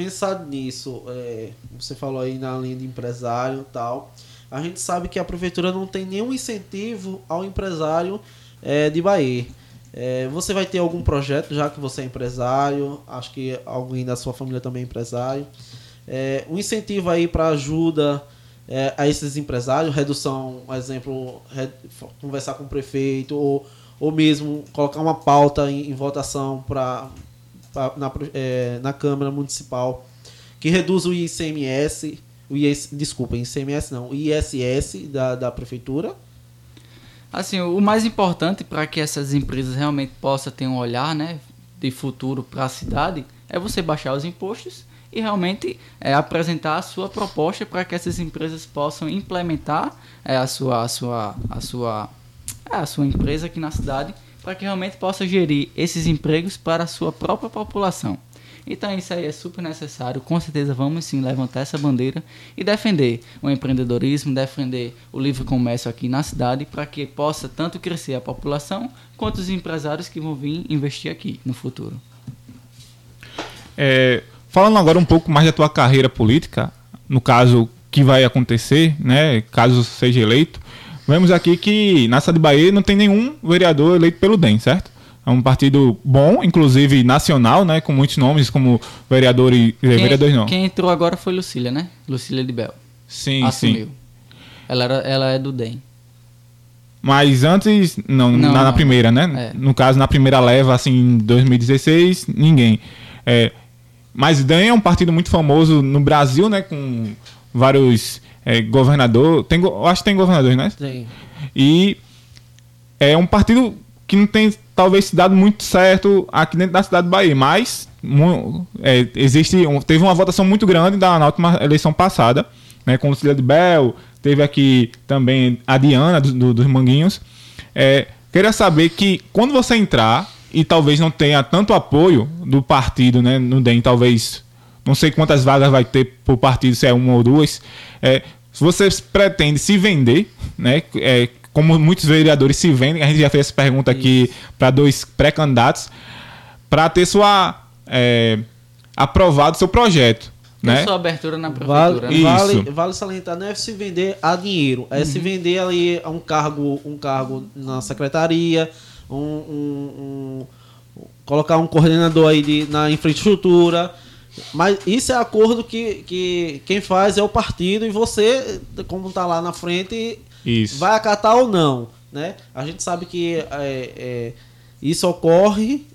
pensado nisso, é, você falou aí na linha de empresário e tal, a gente sabe que a prefeitura não tem nenhum incentivo ao empresário é, de Bahia. É, você vai ter algum projeto, já que você é empresário, acho que alguém da sua família também é empresário. É, um incentivo aí para ajuda é, a esses empresários, redução, por exemplo, re, conversar com o prefeito ou, ou mesmo colocar uma pauta em, em votação para na, é, na Câmara Municipal que reduz o ICMS, o IS, desculpa, ICMS não, o ISS da, da Prefeitura. Assim, o mais importante para que essas empresas realmente possam ter um olhar né, de futuro para a cidade é você baixar os impostos e realmente é, apresentar a sua proposta para que essas empresas possam implementar é, a, sua, a, sua, a, sua, é, a sua empresa aqui na cidade para que realmente possa gerir esses empregos para a sua própria população. Então isso aí é super necessário. Com certeza vamos sim levantar essa bandeira e defender o empreendedorismo, defender o livre comércio aqui na cidade para que possa tanto crescer a população quanto os empresários que vão vir investir aqui no futuro. É, falando agora um pouco mais da tua carreira política, no caso que vai acontecer, né, caso seja eleito, vemos aqui que na cidade de Bahia não tem nenhum vereador eleito pelo DEM, certo? É um partido bom, inclusive nacional, né? Com muitos nomes, como vereador e Quem, vereadores não. quem entrou agora foi Lucília, né? Lucília de Bel. Sim, Assumiu. sim. Ela, era, ela é do DEM. Mas antes, não, Não, na, na primeira, né? É. No caso, na primeira leva, assim, em 2016, ninguém. É, mas DEM é um partido muito famoso no Brasil, né? Com vários é, governadores. Tem, acho que tem governadores, né? Tem. E é um partido que não tem talvez se dado muito certo aqui dentro da cidade de Bahia, mas é, existe um- teve uma votação muito grande da, na última eleição passada, né, com o Lucília de Bel, teve aqui também a Diana do- do- dos Manguinhos. É, queria saber que quando você entrar e talvez não tenha tanto apoio do partido, né, no DEM, talvez não sei quantas vagas vai ter por partido, se é uma ou duas. É, se você pretende se vender, né? é, como muitos vereadores se vendem, a gente já fez essa pergunta aqui para dois pré-candidatos, para ter sua é, aprovado seu projeto, Tem né? sua abertura na Vale, prefeitura. né? Isso. vale, vale salientar, não é se vender a dinheiro, é se vender ali a um cargo, um cargo na secretaria, um, um- um- colocar um coordenador aí de, na infraestrutura. Mas isso é acordo que, que quem faz é o partido e você, como tá lá na frente, Isso. vai acatar ou não, né? A gente sabe que é, é, isso ocorre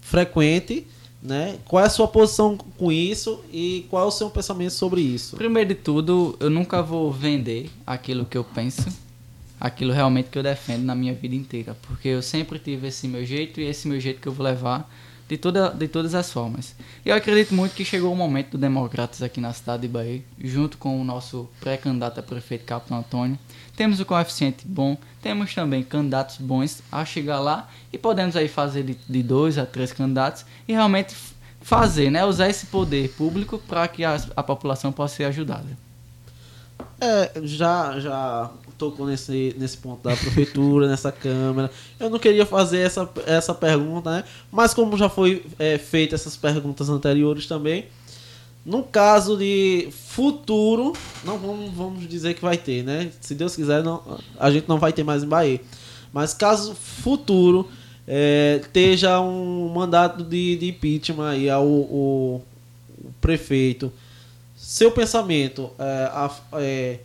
frequente, né? Qual é a sua posição com isso e qual é o seu pensamento sobre isso? Primeiro de tudo, eu nunca vou vender aquilo que eu penso, aquilo realmente que eu defendo na minha vida inteira, porque eu sempre tive esse meu jeito e esse meu jeito que eu vou levar de, toda, de todas as formas. E eu acredito muito que chegou o momento do Democratas aqui na cidade de Bahia, junto com o nosso pré-candidato a prefeito Capitão Antônio. Temos o coeficiente bom, temos também candidatos bons a chegar lá e podemos aí fazer de, de dois a três candidatos e realmente fazer, né, usar esse poder público para que a, a população possa ser ajudada. É, já, já tocou nesse, nesse ponto da prefeitura, <laughs> nessa câmara. Eu não queria fazer essa, essa pergunta, né? Mas como já foi é, feita essas perguntas anteriores também, no caso de futuro, não vamos, vamos dizer que vai ter, né? Se Deus quiser, não, a gente não vai ter mais em Bahia. Mas caso futuro é, esteja um mandato de, de impeachment aí ao o, o prefeito, seu pensamento é, a- é,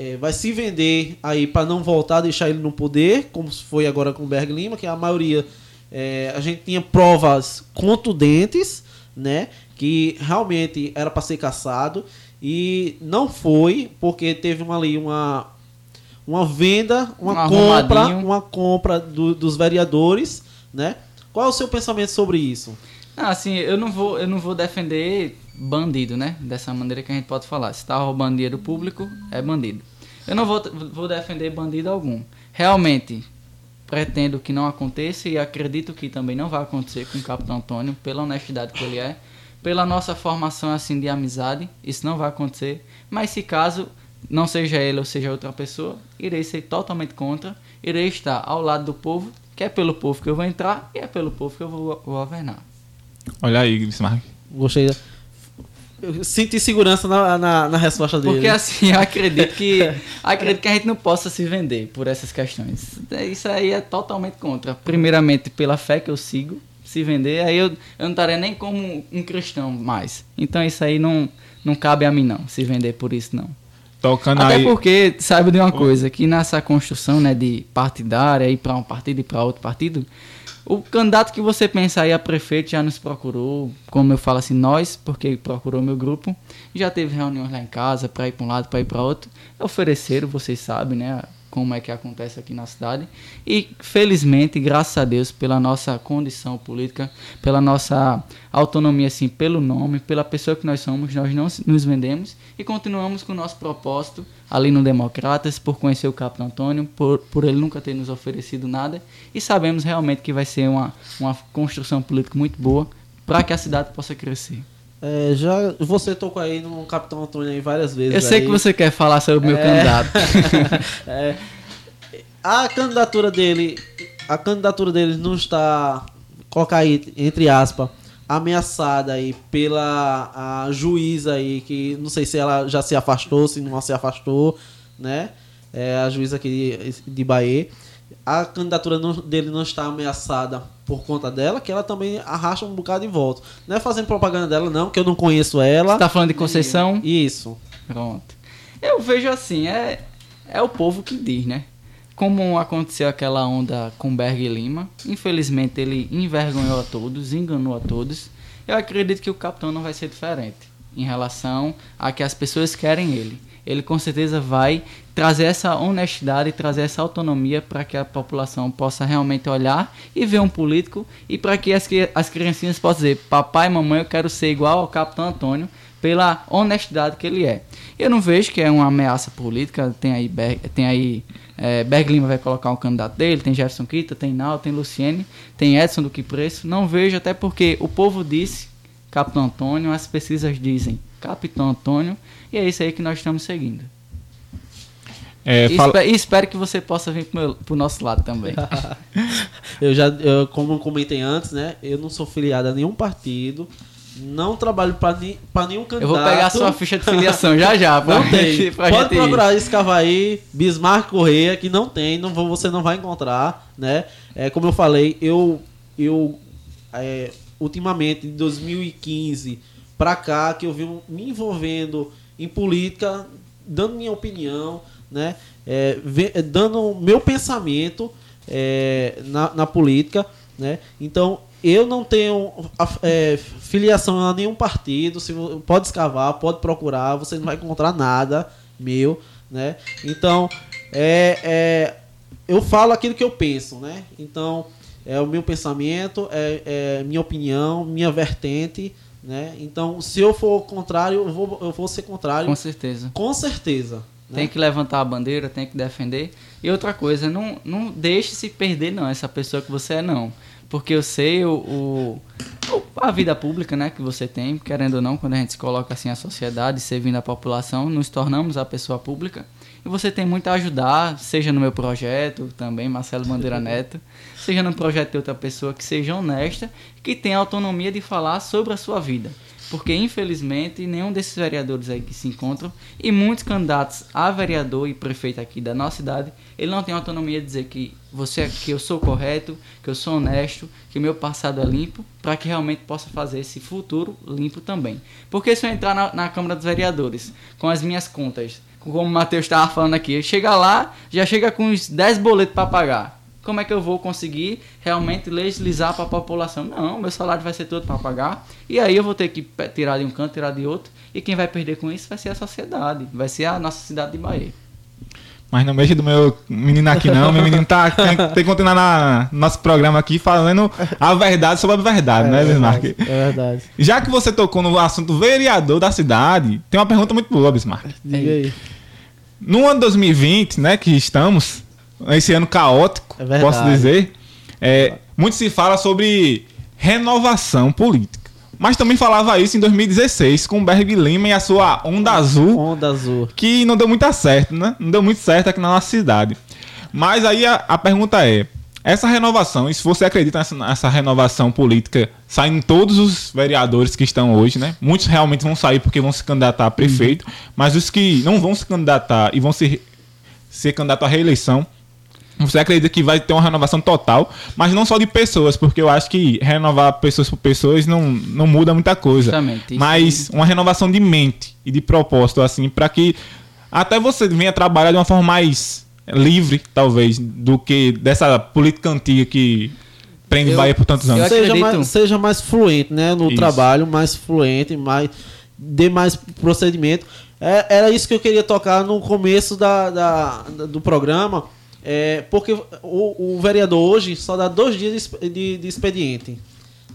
é, vai se vender aí para não voltar, deixar ele no poder, como foi agora com o Berg Lima, que a maioria é, a gente tinha provas contundentes, né, que realmente era para ser caçado e não foi porque teve uma, ali uma uma venda, uma Um compra, uma compra do- dos vereadores, né? Qual é o seu pensamento sobre isso? Ah, assim, eu não vou, eu não vou defender bandido, né? Dessa maneira que a gente pode falar. Se tá roubando dinheiro público, é bandido. Eu não vou, vou defender bandido algum. Realmente, pretendo que não aconteça e acredito que também não vai acontecer com o Capitão Antônio, pela honestidade que ele é, pela nossa formação assim de amizade, isso não vai acontecer. Mas se caso não seja ele ou seja outra pessoa, irei ser totalmente contra, irei estar ao lado do povo, que é pelo povo que eu vou entrar e é pelo povo que eu vou governar. Olha aí, Bismarck. Gostei. da- Eu senti segurança na, na, na resposta dele. Porque assim, eu acredito que <laughs> acredito que a gente não possa se vender por essas questões. Isso aí é totalmente contra. Primeiramente pela fé que eu sigo, se vender, aí eu, eu não estaria nem como um cristão mais. Então isso aí não, não cabe a mim não, se vender por isso não. Tocando Até aí. porque, saiba de uma coisa, que nessa construção né, de partidária, ir para um partido e para outro partido, o candidato que você pensa aí a prefeito já nos procurou, como eu falo assim, nós, porque procurou meu grupo, já teve reuniões lá em casa para ir para um lado, para ir para outro, ofereceram, vocês sabem, né, como é que acontece aqui na cidade. E felizmente, graças a Deus, pela nossa condição política, pela nossa autonomia, assim, pelo nome, pela pessoa que nós somos, nós não nos vendemos e continuamos com o nosso propósito ali no Democratas, por conhecer o Capitão Antônio, por, por ele nunca ter nos oferecido nada e sabemos realmente que vai ser uma, uma construção política muito boa para que a cidade possa crescer. É, já você tocou aí no Capitão Antônio aí várias vezes. Eu sei aí. que você quer falar sobre o meu É. candidato. <laughs> É, a candidatura dele, a candidatura dele não está colocar aí entre aspas ameaçada aí pela a juíza aí que não sei se ela já se afastou, se não se afastou, né? É, a juíza aqui de, de Bahia. A candidatura não- dele não está ameaçada por conta dela, que ela também arrasta um bocado de voto. Não é fazendo propaganda dela, não, que eu não conheço ela. Você tá falando de Conceição? Isso. Pronto. Eu vejo assim, é, é o povo que diz, né? Como aconteceu aquela onda com Berg e Lima, infelizmente ele envergonhou a todos, enganou a todos. Eu acredito que o capitão não vai ser diferente em relação a que as pessoas querem ele. Ele com certeza vai trazer essa honestidade, trazer essa autonomia para que a população possa realmente olhar e ver um político e para que as, as criancinhas possam dizer: Papai, mamãe, eu quero ser igual ao Capitão Antônio pela honestidade que ele é. Eu não vejo que é uma ameaça política. Tem aí, tem aí é, Berg Lima vai colocar um candidato dele, tem Jefferson Kita, tem Nau, tem Luciene, tem Edson do Que Preço. Não vejo, até porque o povo disse Capitão Antônio, as pesquisas dizem Capitão Antônio, e é isso aí que nós estamos seguindo. É, E, fala- espe- e espero que você possa vir pro, meu, pro nosso lado também. <laughs> Eu já, eu, como eu comentei antes, né? Eu não sou filiado a nenhum partido. Não trabalho para ni, pra nenhum Eu candidato. vou pegar a sua ficha de filiação já já. <laughs> pra Não tem. pra Pode ir. procurar escavar aí, Bismarck Correia, que não tem, não vou, você não vai encontrar, né? É, como eu falei, eu, eu é, ultimamente, de 2015 pra cá, que eu venho me envolvendo em política, dando minha opinião, né? É, é, dando meu pensamento é, na, na política, né? Então, eu não tenho é, filiação a nenhum partido. Se, pode escavar, pode procurar, você não vai encontrar nada meu, né? Então, é, é, eu falo aquilo que eu penso, né? Então, é o meu pensamento, é, é minha opinião, minha vertente, né? Então, se eu for contrário, eu vou, eu vou ser contrário, Com certeza. com certeza. né? Tem que levantar a bandeira, tem que defender. E outra coisa, não, não deixe se perder não, essa pessoa que você é não. Porque eu sei o, o- a vida pública né, que você tem, querendo ou não, quando a gente se coloca assim a sociedade, servindo a população, nos tornamos a pessoa pública. E você tem muito a ajudar, seja no meu projeto também, Marcelo Bandeira Neto, seja no projeto de outra pessoa que seja honesta, que tenha autonomia de falar sobre a sua vida. Porque, infelizmente, nenhum desses vereadores aí que se encontram, e muitos candidatos a vereador e prefeito aqui da nossa cidade, ele não tem autonomia de dizer que você que eu sou correto, que eu sou honesto, que o meu passado é limpo, para que realmente possa fazer esse futuro limpo também. Porque se eu entrar na, na Câmara dos Vereadores com as minhas contas, como o Matheus estava falando aqui, chega lá, já chega com uns 10 boletos para pagar. Como é que eu vou conseguir realmente legislar para a população? Não, meu salário vai ser todo para pagar. E aí eu vou ter que tirar de um canto, tirar de outro. E quem vai perder com isso vai ser a sociedade, vai ser a nossa cidade de Bahia. Mas não mexe do meu menino aqui não. Meu menino tá, tem, tem que continuar na, no nosso programa aqui falando a verdade sobre a verdade, né, Bismarck? É verdade. Já que você tocou no assunto vereador da cidade, tem uma pergunta muito boa, Bismarck. Diga aí. No ano 2020, né, que estamos, esse ano caótico, É posso dizer, é, muito se fala sobre renovação política. Mas também falava isso em 2016 com o Berg Lima e a sua Onda Azul, Onda azul. que não deu muito certo, né? Não deu muito certo aqui na nossa cidade. Mas aí a, a pergunta é: essa renovação, e se você acredita nessa, nessa renovação política, saindo todos os vereadores que estão hoje, né? Muitos realmente vão sair porque vão se candidatar a prefeito, mas os que não vão se candidatar e vão se, ser candidato à reeleição, você acredita que vai ter uma renovação total, mas não só de pessoas, porque eu acho que renovar pessoas por pessoas não, não muda muita coisa. Mas uma renovação de mente e de propósito, assim, para que até você venha trabalhar de uma forma mais livre, talvez, do que dessa política antiga que prende Eu- Bahia por tantos anos. Seja mais, seja mais fluente, né? No Isso. trabalho, mais fluente, mais dê mais procedimento. É, era isso que eu queria tocar no começo da, da- da- do programa. É, porque o, o vereador hoje só dá dois dias de, de- expediente.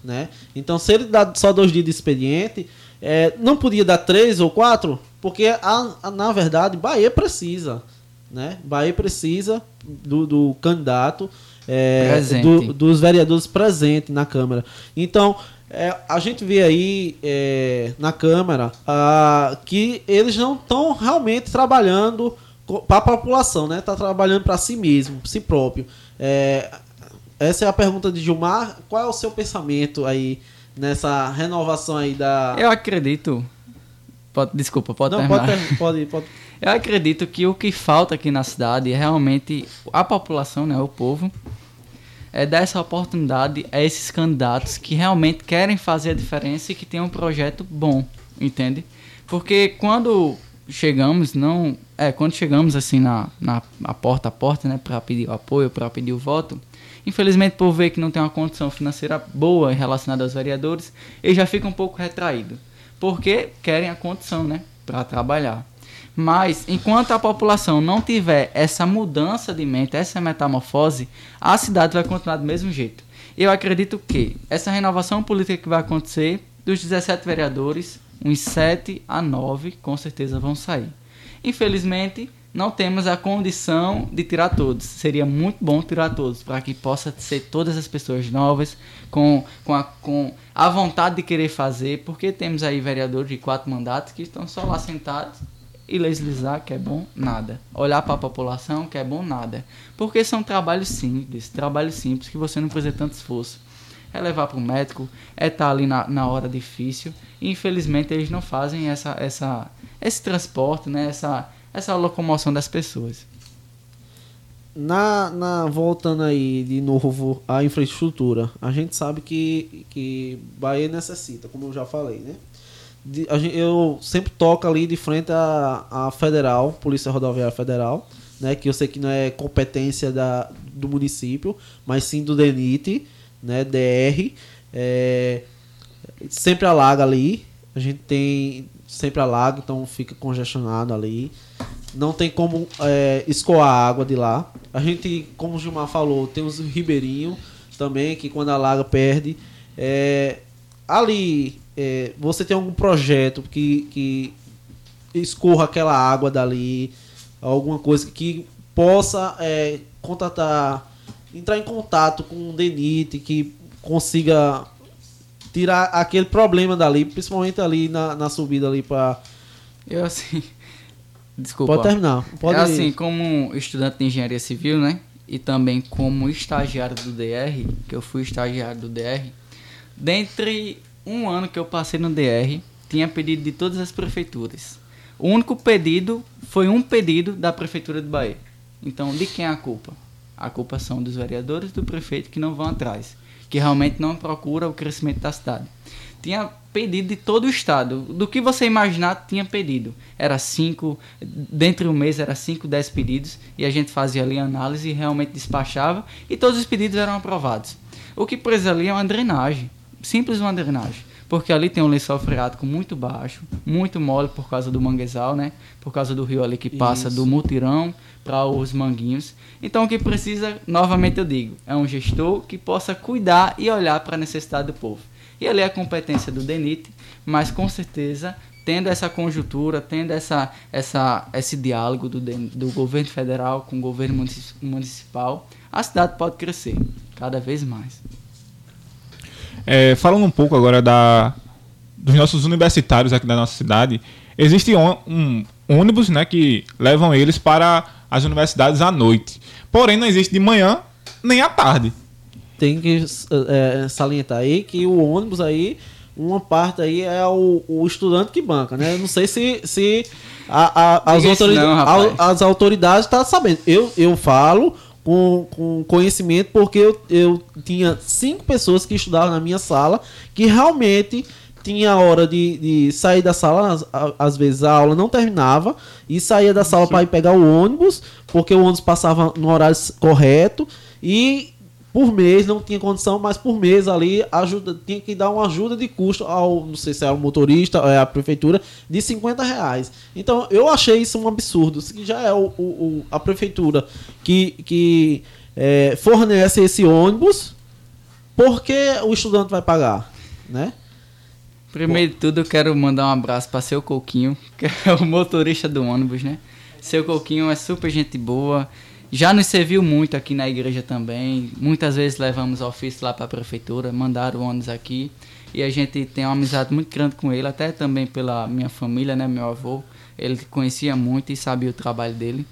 Né? Então, se ele dá só dois dias de expediente, é, não podia dar três ou quatro, porque a, a- na verdade Bahia precisa. Né? Bahia precisa do, do candidato, é, do- dos vereadores presentes na Câmara. Então, é, a gente vê aí é, na Câmara ah, que eles não estão realmente trabalhando para a população, né? Tá trabalhando para si mesmo, si próprio. É, essa é a pergunta de Gilmar. Qual é o seu pensamento aí nessa renovação aí da... Eu acredito. Pode, desculpa, pode não, terminar. pode, pode, pode... <laughs> Eu acredito que o que falta aqui na cidade é realmente a população, né, o povo, é dar essa oportunidade a esses candidatos que realmente querem fazer a diferença e que têm um projeto bom, entende? Porque quando chegamos, não, é, quando chegamos assim na, na a porta a porta, né, para pedir o apoio, para pedir o voto, infelizmente por ver que não tem uma condição financeira boa relacionada aos vereadores, eles já ficam um pouco retraídos, porque querem a condição, né, para trabalhar. Mas enquanto a população não tiver essa mudança de mente, essa metamorfose, a cidade vai continuar do mesmo jeito. Eu acredito que essa renovação política que vai acontecer, dos 17 vereadores, uns 7 a 9 com certeza vão sair. Infelizmente, não temos a condição de tirar todos. Seria muito bom tirar todos, para que possa ser todas as pessoas novas, com, com, a, com a vontade de querer fazer, porque temos aí vereadores de quatro mandatos que estão só lá sentados e legislar, que é bom, nada. Olhar para a população, que é bom, nada. Porque são trabalhos simples, trabalhos simples que você não precisa tanto esforço. É levar para o médico, é estar ali na, na hora difícil. E infelizmente eles não fazem essa, essa, esse transporte, né? essa, essa locomoção das pessoas. Na, na, voltando aí de novo à infraestrutura, a gente sabe que, que Bahia necessita, como eu já falei, né? De- gente- eu sempre toco ali de frente à, à Federal, Polícia Rodoviária Federal, né? Que eu sei que não é competência da, do município, mas sim do DENIT, né? DR. É, sempre alaga ali. A gente tem sempre alaga, então fica congestionado ali. Não tem como é, escoar a água de lá. A gente, como o Gilmar falou, tem os ribeirinhos também, que quando alaga perde. É, ali, é, você tem algum projeto que, que escorra aquela água dali, alguma coisa que possa é, contatar, entrar em contato com o DENIT, que consiga tirar aquele problema dali, principalmente ali na, na subida ali para Eu assim. <laughs> Desculpa. Pode terminar. Pode é assim, como estudante de engenharia civil, né? E também como estagiário do DR, que eu fui estagiário do DR, dentre um ano que eu passei no DR, tinha pedido de todas as prefeituras. O único pedido foi um pedido da prefeitura de Bahia. Então, de quem é a culpa? A culpa são dos vereadores do prefeito que não vão atrás, que realmente não procura o crescimento da cidade. Tinha pedido de todo o estado. Do que você imaginar, tinha pedido. Era cinco, dentro do mês era cinco, dez pedidos, e a gente fazia ali a análise e realmente despachava, e todos os pedidos eram aprovados. O que precisa ali é uma drenagem, simples uma drenagem. Porque ali tem um lençol freático muito baixo, muito mole por causa do manguezal, né? Por causa do rio ali que passa Isso. do mutirão para os manguinhos. Então o que precisa, novamente eu digo, é um gestor que possa cuidar e olhar para a necessidade do povo. E ali é a competência do DENIT, mas com certeza, tendo essa conjuntura, tendo essa, essa, esse diálogo do, do governo federal com o governo munici- municipal, a cidade pode crescer cada vez mais. É, falando um pouco agora da, dos nossos universitários aqui da nossa cidade, existe um, um ônibus né, que levam eles para as universidades à noite. Porém, não existe de manhã nem à tarde. tem que é, salientar aí que o ônibus aí, uma parte aí é o, o estudante que banca, né? Eu não sei se, se a- a- as, Diga isso autori- não, a- as autoridades estão sabendo. Eu, eu falo com, com conhecimento porque eu, eu tinha cinco pessoas que estudavam na minha sala que realmente tinha hora de, de sair da sala, às, vezes a aula não terminava, e saía da sala para ir pegar o ônibus, porque o ônibus passava no horário correto, e por mês, não tinha condição, mas por mês ali ajuda, tinha que dar uma ajuda de custo ao, não sei se era o motorista, é a prefeitura, de 50 reais. Então eu achei isso um absurdo. Se já é o, o, o a prefeitura que, que é, fornece esse ônibus, por que o estudante vai pagar? Né? Primeiro de tudo, eu quero mandar um abraço para seu Coquinho, <laughs> que é o motorista do ônibus, né? Seu Coquinho é super gente boa, já nos serviu muito aqui na igreja também. Muitas vezes levamos ofício lá para a prefeitura, mandaram ônibus aqui. E a gente tem uma amizade muito grande com ele, até também pela minha família, né? Meu avô. Ele conhecia muito e sabia o trabalho dele.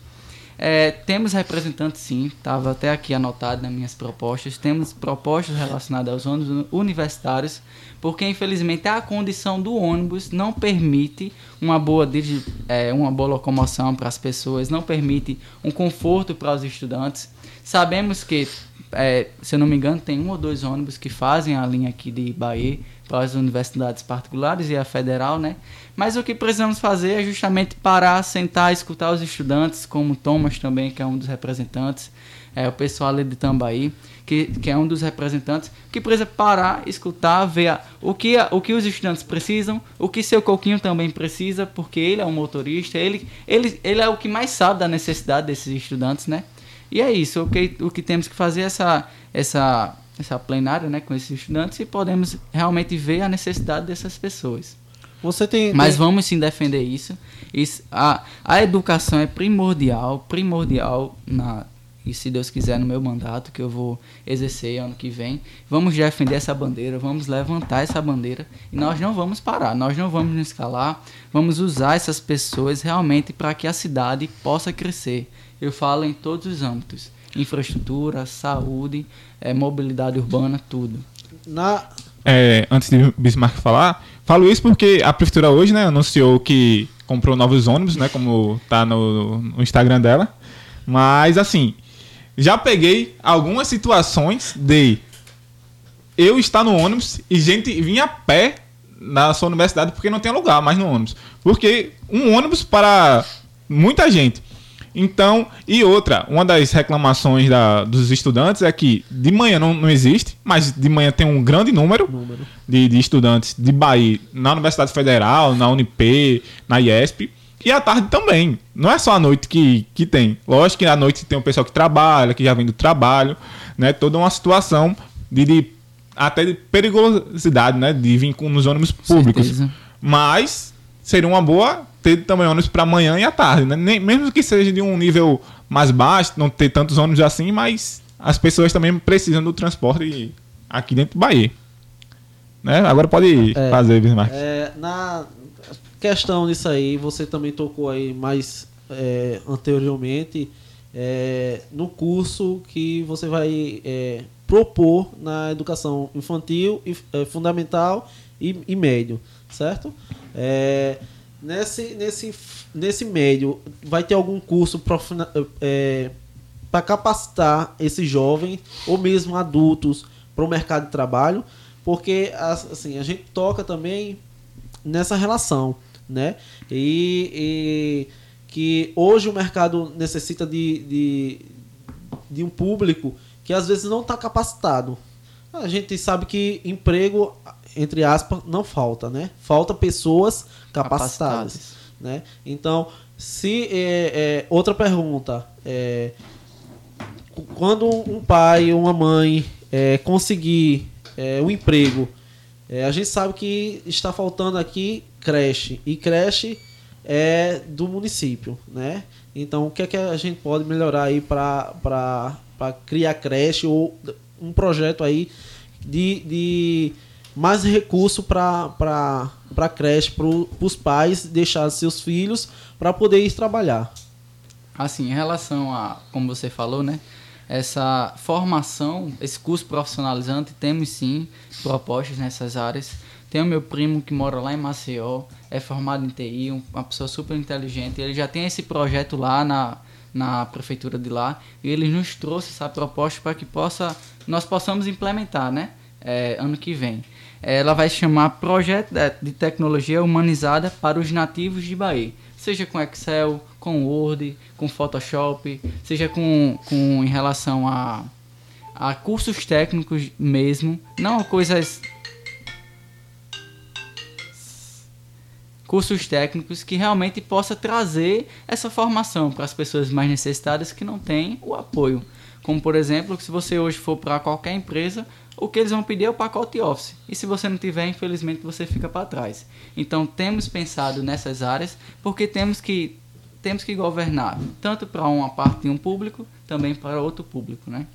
É, temos representantes sim, estava até aqui anotado nas minhas propostas. Temos propostas relacionadas aos ônibus universitários, porque infelizmente a condição do ônibus não permite uma boa, é, uma boa locomoção para as pessoas, não permite um conforto para os estudantes. Sabemos que, é, se eu não me engano, tem um ou dois ônibus que fazem a linha aqui de Bahia para as universidades particulares e a federal, né? Mas o que precisamos fazer é justamente parar, sentar, escutar os estudantes, como Thomas também, que é um dos representantes, é, o pessoal ali de Tambaí, que, que é um dos representantes, que precisa parar, escutar, ver a, o, que, a, o que os estudantes precisam, o que seu Coquinho também precisa, porque ele é um motorista, ele, ele, ele é o que mais sabe da necessidade desses estudantes, né? E é isso, o que, o que temos que fazer é essa, essa essa plenária né, com esses estudantes e podemos realmente ver a necessidade dessas pessoas. Você tem, Mas vamos sim defender isso. isso a, a educação é primordial, primordial na, e se Deus quiser no meu mandato que eu vou exercer ano que vem, vamos defender essa bandeira, vamos levantar essa bandeira e nós não vamos parar, nós não vamos nos escalar, vamos usar essas pessoas realmente para que a cidade possa crescer. Eu falo em todos os âmbitos infraestrutura, saúde, é, mobilidade urbana, tudo. Na... É, antes de Bismarck falar, falo isso porque a prefeitura hoje né, anunciou que comprou novos ônibus, né, como tá no, no Instagram dela. Mas assim, já peguei algumas situações de eu estar no ônibus e gente vir a pé na sua universidade porque não tem lugar mais no ônibus. Porque um ônibus para muita gente então, e outra, uma das reclamações da, dos estudantes é que de manhã não, não existe, mas de manhã tem um grande número, número. De, de estudantes de Bahia na Universidade Federal, na Unip, na IESP. E à tarde também. Não é só à noite que, que tem. Lógico que à noite tem o pessoal que trabalha, que já vem do trabalho, né? Toda uma situação de, de até de perigosidade, né? De vir com, nos ônibus públicos. Certeza. Mas seria uma boa ter também ônibus para amanhã e à tarde, né? Nem, mesmo que seja de um nível mais baixo, não ter tantos ônibus assim, mas as pessoas também precisam do transporte aqui dentro do Bahia. Né? Agora pode é, fazer, Bismarck. É, na questão disso aí, você também tocou aí mais é, anteriormente é, no curso que você vai é, propor na educação infantil, é, fundamental e, e médio, certo? É, nesse, nesse, nesse meio, vai ter algum curso é, para capacitar esses jovens ou mesmo adultos para o mercado de trabalho? Porque assim, a gente toca também nessa relação, né? E, e que hoje o mercado necessita de, de, de um público que às vezes não está capacitado. A gente sabe que emprego entre aspas, não falta, né? Falta pessoas capacitadas, capacitadas. né? Então, se é, é, outra pergunta, é, quando um pai ou uma mãe é, conseguir é, um emprego, é, a gente sabe que está faltando aqui creche e creche é do município, né? Então, o que é que a gente pode melhorar aí para criar creche ou um projeto aí de, de mais recurso para a creche, para os pais deixar seus filhos para poder ir trabalhar. Assim, em relação a, como você falou, né? Essa formação, esse curso profissionalizante, temos sim propostas nessas áreas. Tem o meu primo que mora lá em Maceió, é formado em TI, uma pessoa super inteligente. Ele já tem esse projeto lá na, na prefeitura de lá e ele nos trouxe essa proposta para que possa, nós possamos implementar, né? É, ano que vem ela vai chamar Projeto de Tecnologia Humanizada para os Nativos de Bahia. Seja com Excel, com Word, com Photoshop, seja com, com em relação a, a cursos técnicos mesmo, não coisas cursos técnicos que realmente possa trazer essa formação para as pessoas mais necessitadas que não têm o apoio. Como por exemplo, se você hoje for para qualquer empresa, o que eles vão pedir é o pacote Office. E se você não tiver, infelizmente você fica para trás. Então temos pensado nessas áreas porque temos que temos que governar tanto para uma parte de um público, também para outro público, né?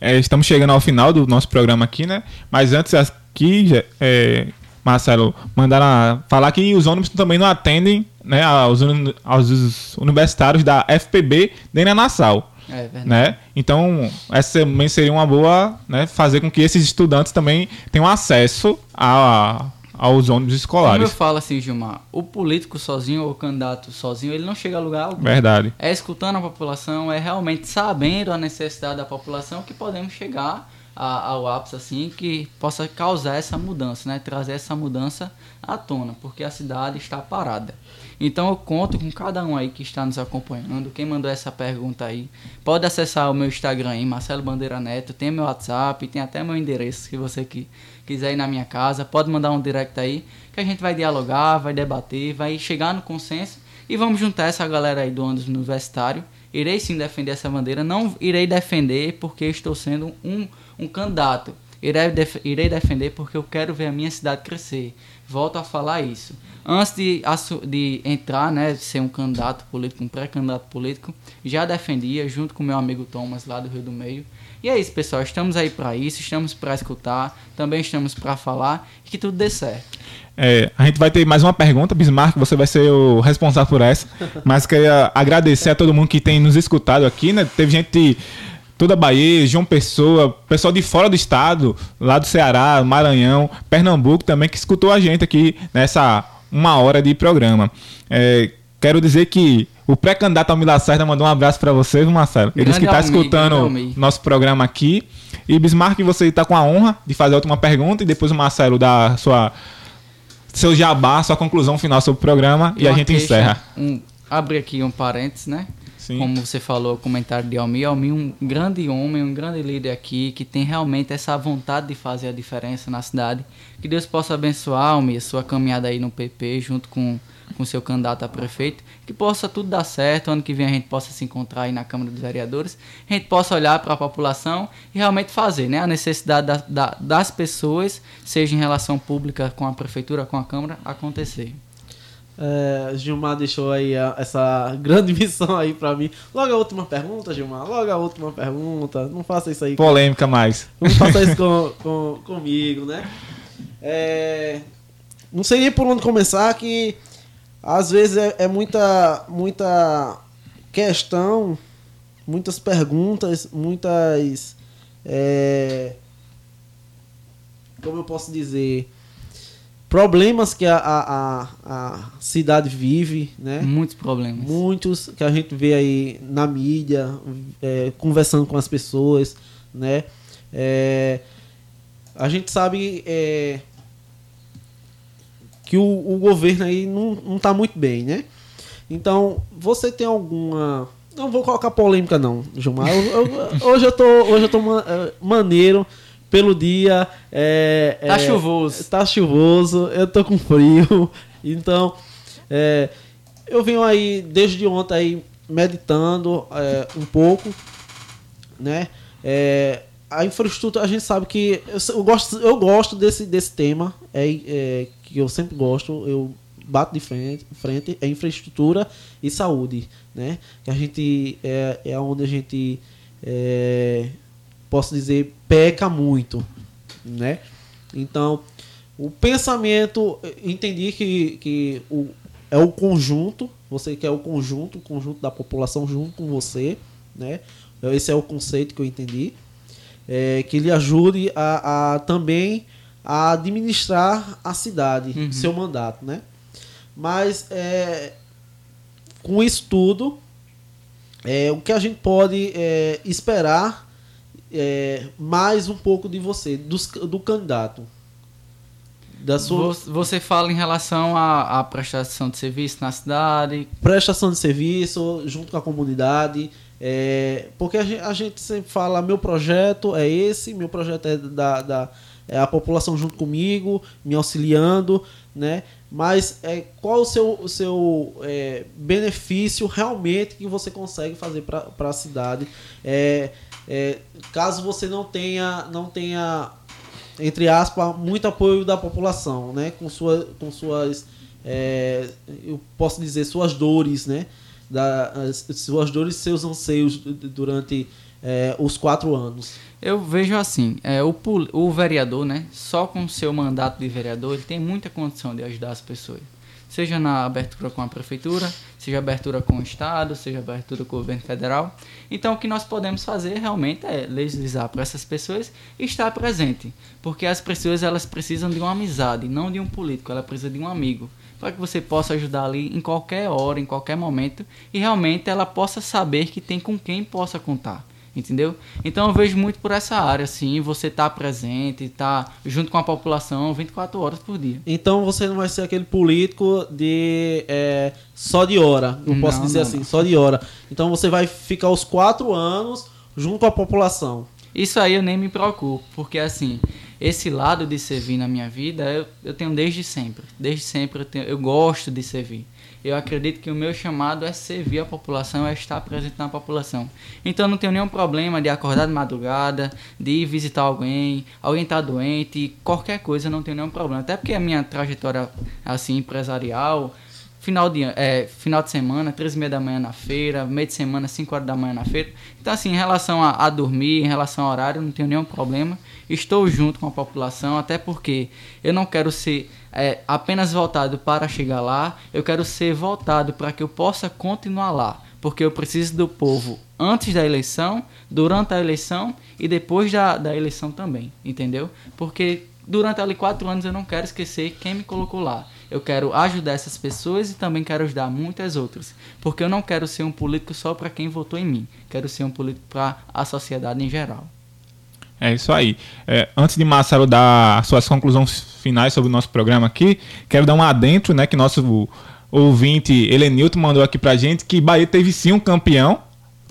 É, estamos chegando ao final do nosso programa aqui, né? Mas antes aqui, é, Marcelo, mandaram falar que os ônibus também não atendem né, aos, aos universitários da FPB nem na Nassau. É verdade. Né? Então, essa também seria uma boa, né, fazer com que esses estudantes também tenham acesso a, aos ônibus escolares. Como eu falo assim, Gilmar, o político sozinho ou o candidato sozinho, ele não chega a lugar algum. Verdade. É escutando a população, é realmente sabendo a necessidade da população que podemos chegar a, ao ápice assim que possa causar essa mudança, né? Trazer essa mudança à tona, porque a cidade está parada. Então eu conto com cada um aí que está nos acompanhando. Quem mandou essa pergunta aí, pode acessar o meu Instagram aí, Marcelo Bandeira Neto, tem meu WhatsApp, tem até meu endereço, se você que quiser ir na minha casa, pode mandar um direct aí, que a gente vai dialogar, vai debater, vai chegar no consenso e vamos juntar essa galera aí do ônibus universitário. Irei sim defender essa bandeira, não irei defender porque estou sendo um, um candidato. Irei, def irei defender porque eu quero ver a minha cidade crescer. Volto a falar isso antes de, de entrar, né, de ser um candidato político, um pré-candidato político, já defendia junto com meu amigo Thomas lá do Rio do Meio. E é isso, pessoal. Estamos aí para isso, estamos para escutar, também estamos para falar e que tudo dê certo. É, a gente vai ter mais uma pergunta, Bismarck, você vai ser o responsável por essa. Mas queria agradecer a todo mundo que tem nos escutado aqui, né? Teve gente toda a Bahia, João Pessoa, pessoal de fora do estado, lá do Ceará, Maranhão, Pernambuco também, que escutou a gente aqui nessa uma hora de programa. É, quero dizer que o pré-candidato Almir Lacerda mandou um abraço para vocês, Marcelo. Ele disse que está escutando nosso programa aqui. E Bismarck, você está com a honra de fazer a última pergunta e depois o Marcelo dá sua seu jabá, sua conclusão final sobre o programa e, e a gente encerra. Um, abre aqui um parênteses, né? Sim. Como você falou, o comentário de Almir. Almir um grande homem, um grande líder aqui, que tem realmente essa vontade de fazer a diferença na cidade. Que Deus possa abençoar, Almir, sua caminhada aí no PP, junto com com seu candidato a prefeito, que possa tudo dar certo, ano que vem a gente possa se encontrar aí na Câmara dos Vereadores, a gente possa olhar para a população e realmente fazer, né, a necessidade da, da, das pessoas, seja em relação pública com a prefeitura, com a Câmara, acontecer. É, Gilmar deixou aí a, essa grande <laughs> missão aí pra mim. Logo a última pergunta, Gilmar. Logo a última pergunta. Não faça isso aí. Polêmica com... mais. Não faça isso <laughs> com, com, comigo, né? É, não sei nem por onde começar, que às vezes é, é muita, muita questão, muitas perguntas, muitas. É, como eu posso dizer? Problemas que a, a, a, cidade vive, né? Muitos problemas. Muitos que a gente vê aí na mídia, é, conversando com as pessoas, né? É, a gente sabe é, que o, o, governo aí não, não tá muito bem, né? Então, você tem alguma... Não vou colocar polêmica não, Gilmar. Eu, eu, hoje eu tô, hoje eu tô é, maneiro pelo dia. É, tá é, chuvoso. Tá chuvoso, eu tô com frio. <laughs> Então, é, eu venho aí desde ontem aí meditando é, um pouco, né? É, a infraestrutura, a gente sabe que eu, eu, gosto, eu gosto desse, desse tema, é, é, que eu sempre gosto, eu bato de frente, frente é infraestrutura e saúde, né? Que a gente é, é onde a gente é, posso dizer, peca muito, né? Então, o pensamento, entendi que, que o, é o conjunto, você quer o conjunto, o conjunto da população junto com você, né? Esse é o conceito que eu entendi. É, que lhe ajude a, a, também a administrar a cidade, uhum. seu mandato, né? Mas é, com isso tudo, é, o que a gente pode é, esperar é, mais um pouco de você, do, do candidato. Da sua... Você fala em relação à, à, prestação de serviço na cidade? Prestação de serviço junto com a comunidade, É, porque a gente, a gente, sempre fala, meu projeto é esse, meu projeto é da, da é a população junto comigo, me auxiliando, né? Mas é, qual o seu, o seu é, benefício realmente que você consegue fazer para a cidade? É, é, caso você não tenha, não tenha, entre aspas, muito apoio da população, né? Com, sua, com suas, é, eu posso dizer, suas dores, né? Da, as, suas dores seus anseios durante é, os quatro anos. Eu vejo assim, é, o, o vereador, né, só com seu mandato de vereador, ele tem muita condição de ajudar as pessoas. Seja na abertura com a prefeitura, seja abertura com o Estado, seja abertura com o governo federal. Então, o que nós podemos fazer realmente é legislar para essas pessoas e estar presente. Porque as pessoas elas precisam de uma amizade, não de um político, ela precisa de um amigo. Para que você possa ajudar ali em qualquer hora, em qualquer momento, e realmente ela possa saber que tem com quem possa contar entendeu? Então eu vejo muito por essa área, assim, você tá presente, tá junto com a população 24 horas por dia. Então você não vai ser aquele político de é, só de hora, eu posso dizer não. assim, só de hora. Então você vai ficar os quatro anos junto com a população. Isso aí eu nem me preocupo, porque assim, esse lado de servir na minha vida eu, eu tenho desde sempre. Desde sempre eu, tenho, eu gosto de servir eu acredito que o meu chamado é servir a população, é estar presente na população. Então não tenho nenhum problema de acordar de madrugada, de ir visitar alguém, alguém está doente, qualquer coisa, não tenho nenhum problema. Até porque a minha trajetória assim empresarial, final de, é, final de semana, três e meia da manhã na feira, meio de semana, 5 horas da manhã na feira. Então, assim, em relação a, a, dormir, em relação ao horário, não tenho nenhum problema. Estou junto com a população, até porque eu não quero ser é, apenas voltado para chegar lá, eu quero ser voltado para que eu possa continuar lá. Porque eu preciso do povo antes da eleição, durante a eleição e depois da, da eleição também, entendeu? Porque durante ali quatro anos eu não quero esquecer quem me colocou lá. Eu quero ajudar essas pessoas e também quero ajudar muitas outras. Porque eu não quero ser um político só para quem votou em mim. Quero ser um político para a sociedade em geral. É isso aí. É, antes de Massaro dar suas conclusões finais sobre o nosso programa aqui, quero dar um adentro, né? Que nosso ouvinte Helenilton mandou aqui pra gente que Bahia teve sim um campeão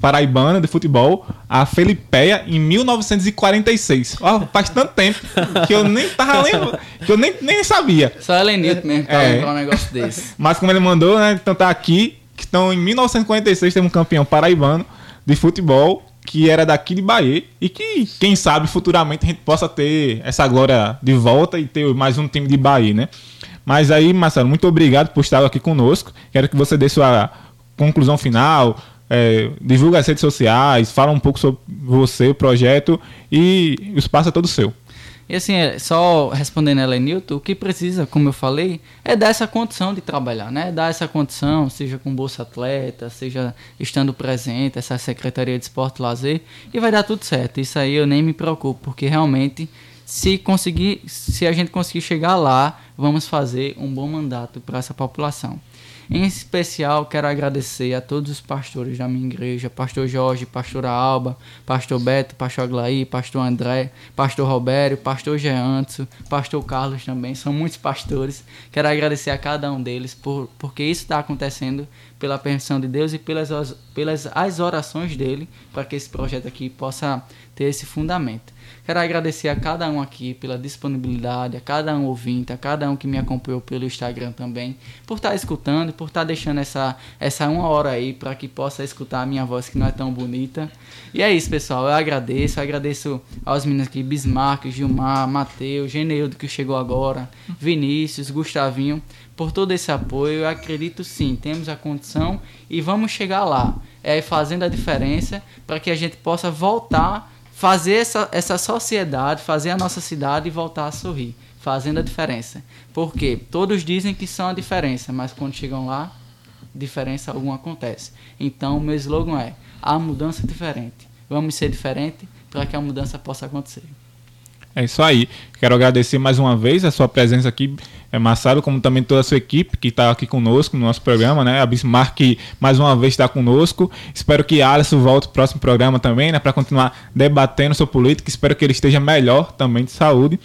paraibana de futebol, a Felipeia, em 1946. Ó, faz tanto tempo que eu nem tava lembrando, que eu nem, nem sabia. Só Helenilton mesmo pra é. lembrar um negócio desse. Mas como ele mandou, né? Então tá aqui, que estão em 1946, temos um campeão paraibano de futebol que era daqui de Bahia e que, quem sabe, futuramente a gente possa ter essa glória de volta e ter mais um time de Bahia, né? Mas aí, Marcelo, muito obrigado por estar aqui conosco. Quero que você dê sua conclusão final, é, divulga as redes sociais, fala um pouco sobre você, o projeto e o espaço é todo seu. E assim, é, só respondendo ela, Newton, o que precisa, como eu falei, é dar essa condição de trabalhar, né? Dar essa condição, seja com Bolsa Atleta, seja estando presente, essa Secretaria de Esporte e Lazer, e vai dar tudo certo. Isso aí eu nem me preocupo, porque realmente, se conseguir, se a gente conseguir chegar lá, vamos fazer um bom mandato para essa população. Em especial, quero agradecer a todos os pastores da minha igreja: Pastor Jorge, Pastora Alba, Pastor Beto, Pastor Aglaí, Pastor André, Pastor Robério, Pastor Geantso, Pastor Carlos também. São muitos pastores. Quero agradecer a cada um deles por, porque isso está acontecendo pela permissão de Deus e pelas, pelas as orações dele para que esse projeto aqui possa ter esse fundamento. Quero agradecer a cada um aqui pela disponibilidade, a cada um ouvinte, a cada um que me acompanhou pelo Instagram também, por estar tá escutando, por estar tá deixando essa, essa uma hora aí para que possa escutar a minha voz que não é tão bonita. E é isso, pessoal. Eu agradeço, eu agradeço aos meninos aqui, Bismarck, Gilmar, Matheus, Geneildo que chegou agora, Vinícius, Gustavinho, por todo esse apoio. Eu acredito sim, temos a condição e vamos chegar lá. É fazendo a diferença para que a gente possa voltar fazer essa, essa sociedade, fazer a nossa cidade voltar a sorrir, fazendo a diferença. Porque todos dizem que são a diferença, mas quando chegam lá, diferença alguma acontece. Então, o meu slogan é: a mudança é diferente. Vamos ser diferente para que a mudança possa acontecer. É isso aí. Quero agradecer mais uma vez a sua presença aqui, é, Massaro, como também toda a sua equipe que está aqui conosco no nosso programa, né? A Bismarck mais uma vez está conosco. Espero que Alisson volte para o próximo programa também, né? Para continuar debatendo sobre política. Espero que ele esteja melhor também de saúde.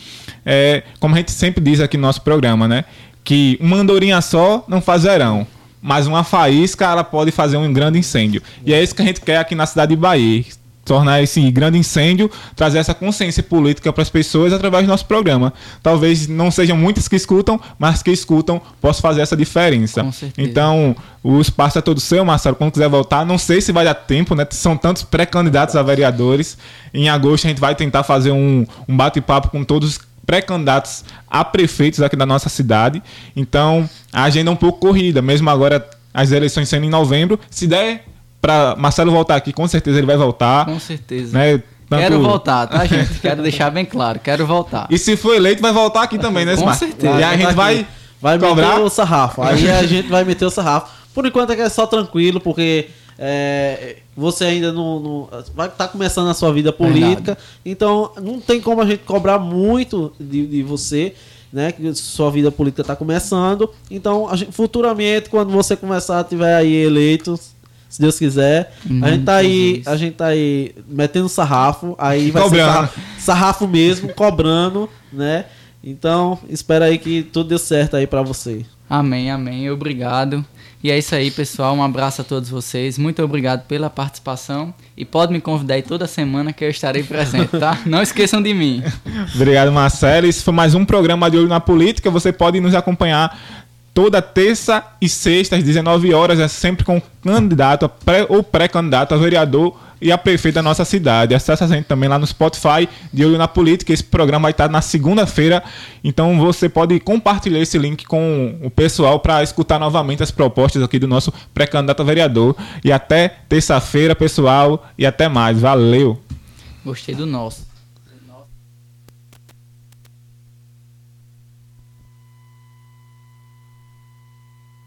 É, como a gente sempre diz aqui no nosso programa, né? Que uma andorinha só não faz verão. mas uma faísca ela pode fazer um grande incêndio. E é isso que a gente quer aqui na cidade de Bahia tornar esse grande incêndio, trazer essa consciência política para as pessoas através do nosso programa. Talvez não sejam muitas que escutam, mas que escutam possam fazer essa diferença. Então, o espaço é todo seu, Marcelo. Quando quiser voltar, não sei se vai dar tempo, né? São tantos pré-candidatos a vereadores. Em agosto a gente vai tentar fazer um, um bate-papo com todos os pré-candidatos a prefeitos aqui da nossa cidade. Então, a agenda é um pouco corrida, mesmo agora as eleições sendo em novembro. Se der para Marcelo voltar aqui, com certeza ele vai voltar. Com certeza. Né? Tanto- Quero voltar, tá, gente? Quero deixar bem claro. Quero voltar. E se for eleito, vai voltar aqui também, né, Com Smart? certeza. E aí a gente Tá vai, vai cobrar. meter o sarrafo. Aí a gente vai meter o sarrafo. Por enquanto é só tranquilo, porque é, você ainda não, não- vai estar começando a sua vida política, então não tem como a gente cobrar muito de, de você, né? Que sua vida política está começando. Então, a gente- futuramente, quando você começar, tiver aí eleito, se Deus quiser, a gente tá aí, a gente tá aí metendo sarrafo, aí vai ser Cobrando. sarrafo, sarrafo mesmo, <laughs> cobrando, né? Então, espera aí que tudo dê certo aí pra você. Amém, amém. Obrigado. E é isso aí, pessoal. Um abraço a todos vocês. Muito obrigado pela participação. E pode me convidar aí toda semana que eu estarei presente, tá? <laughs> Não esqueçam de mim. Obrigado, Marcelo. Esse foi mais um programa de Olho na Política. Você pode nos acompanhar toda terça e sexta, às 19 horas, é sempre com candidato pré, ou pré-candidato a vereador e a prefeito da nossa cidade. Acesse a gente também lá no Spotify de Olho na Política. Esse programa vai estar na segunda-feira. Então você pode compartilhar esse link com o pessoal para escutar novamente as propostas aqui do nosso pré-candidato a vereador. E até terça-feira, pessoal. E até mais. Valeu! Gostei do nosso.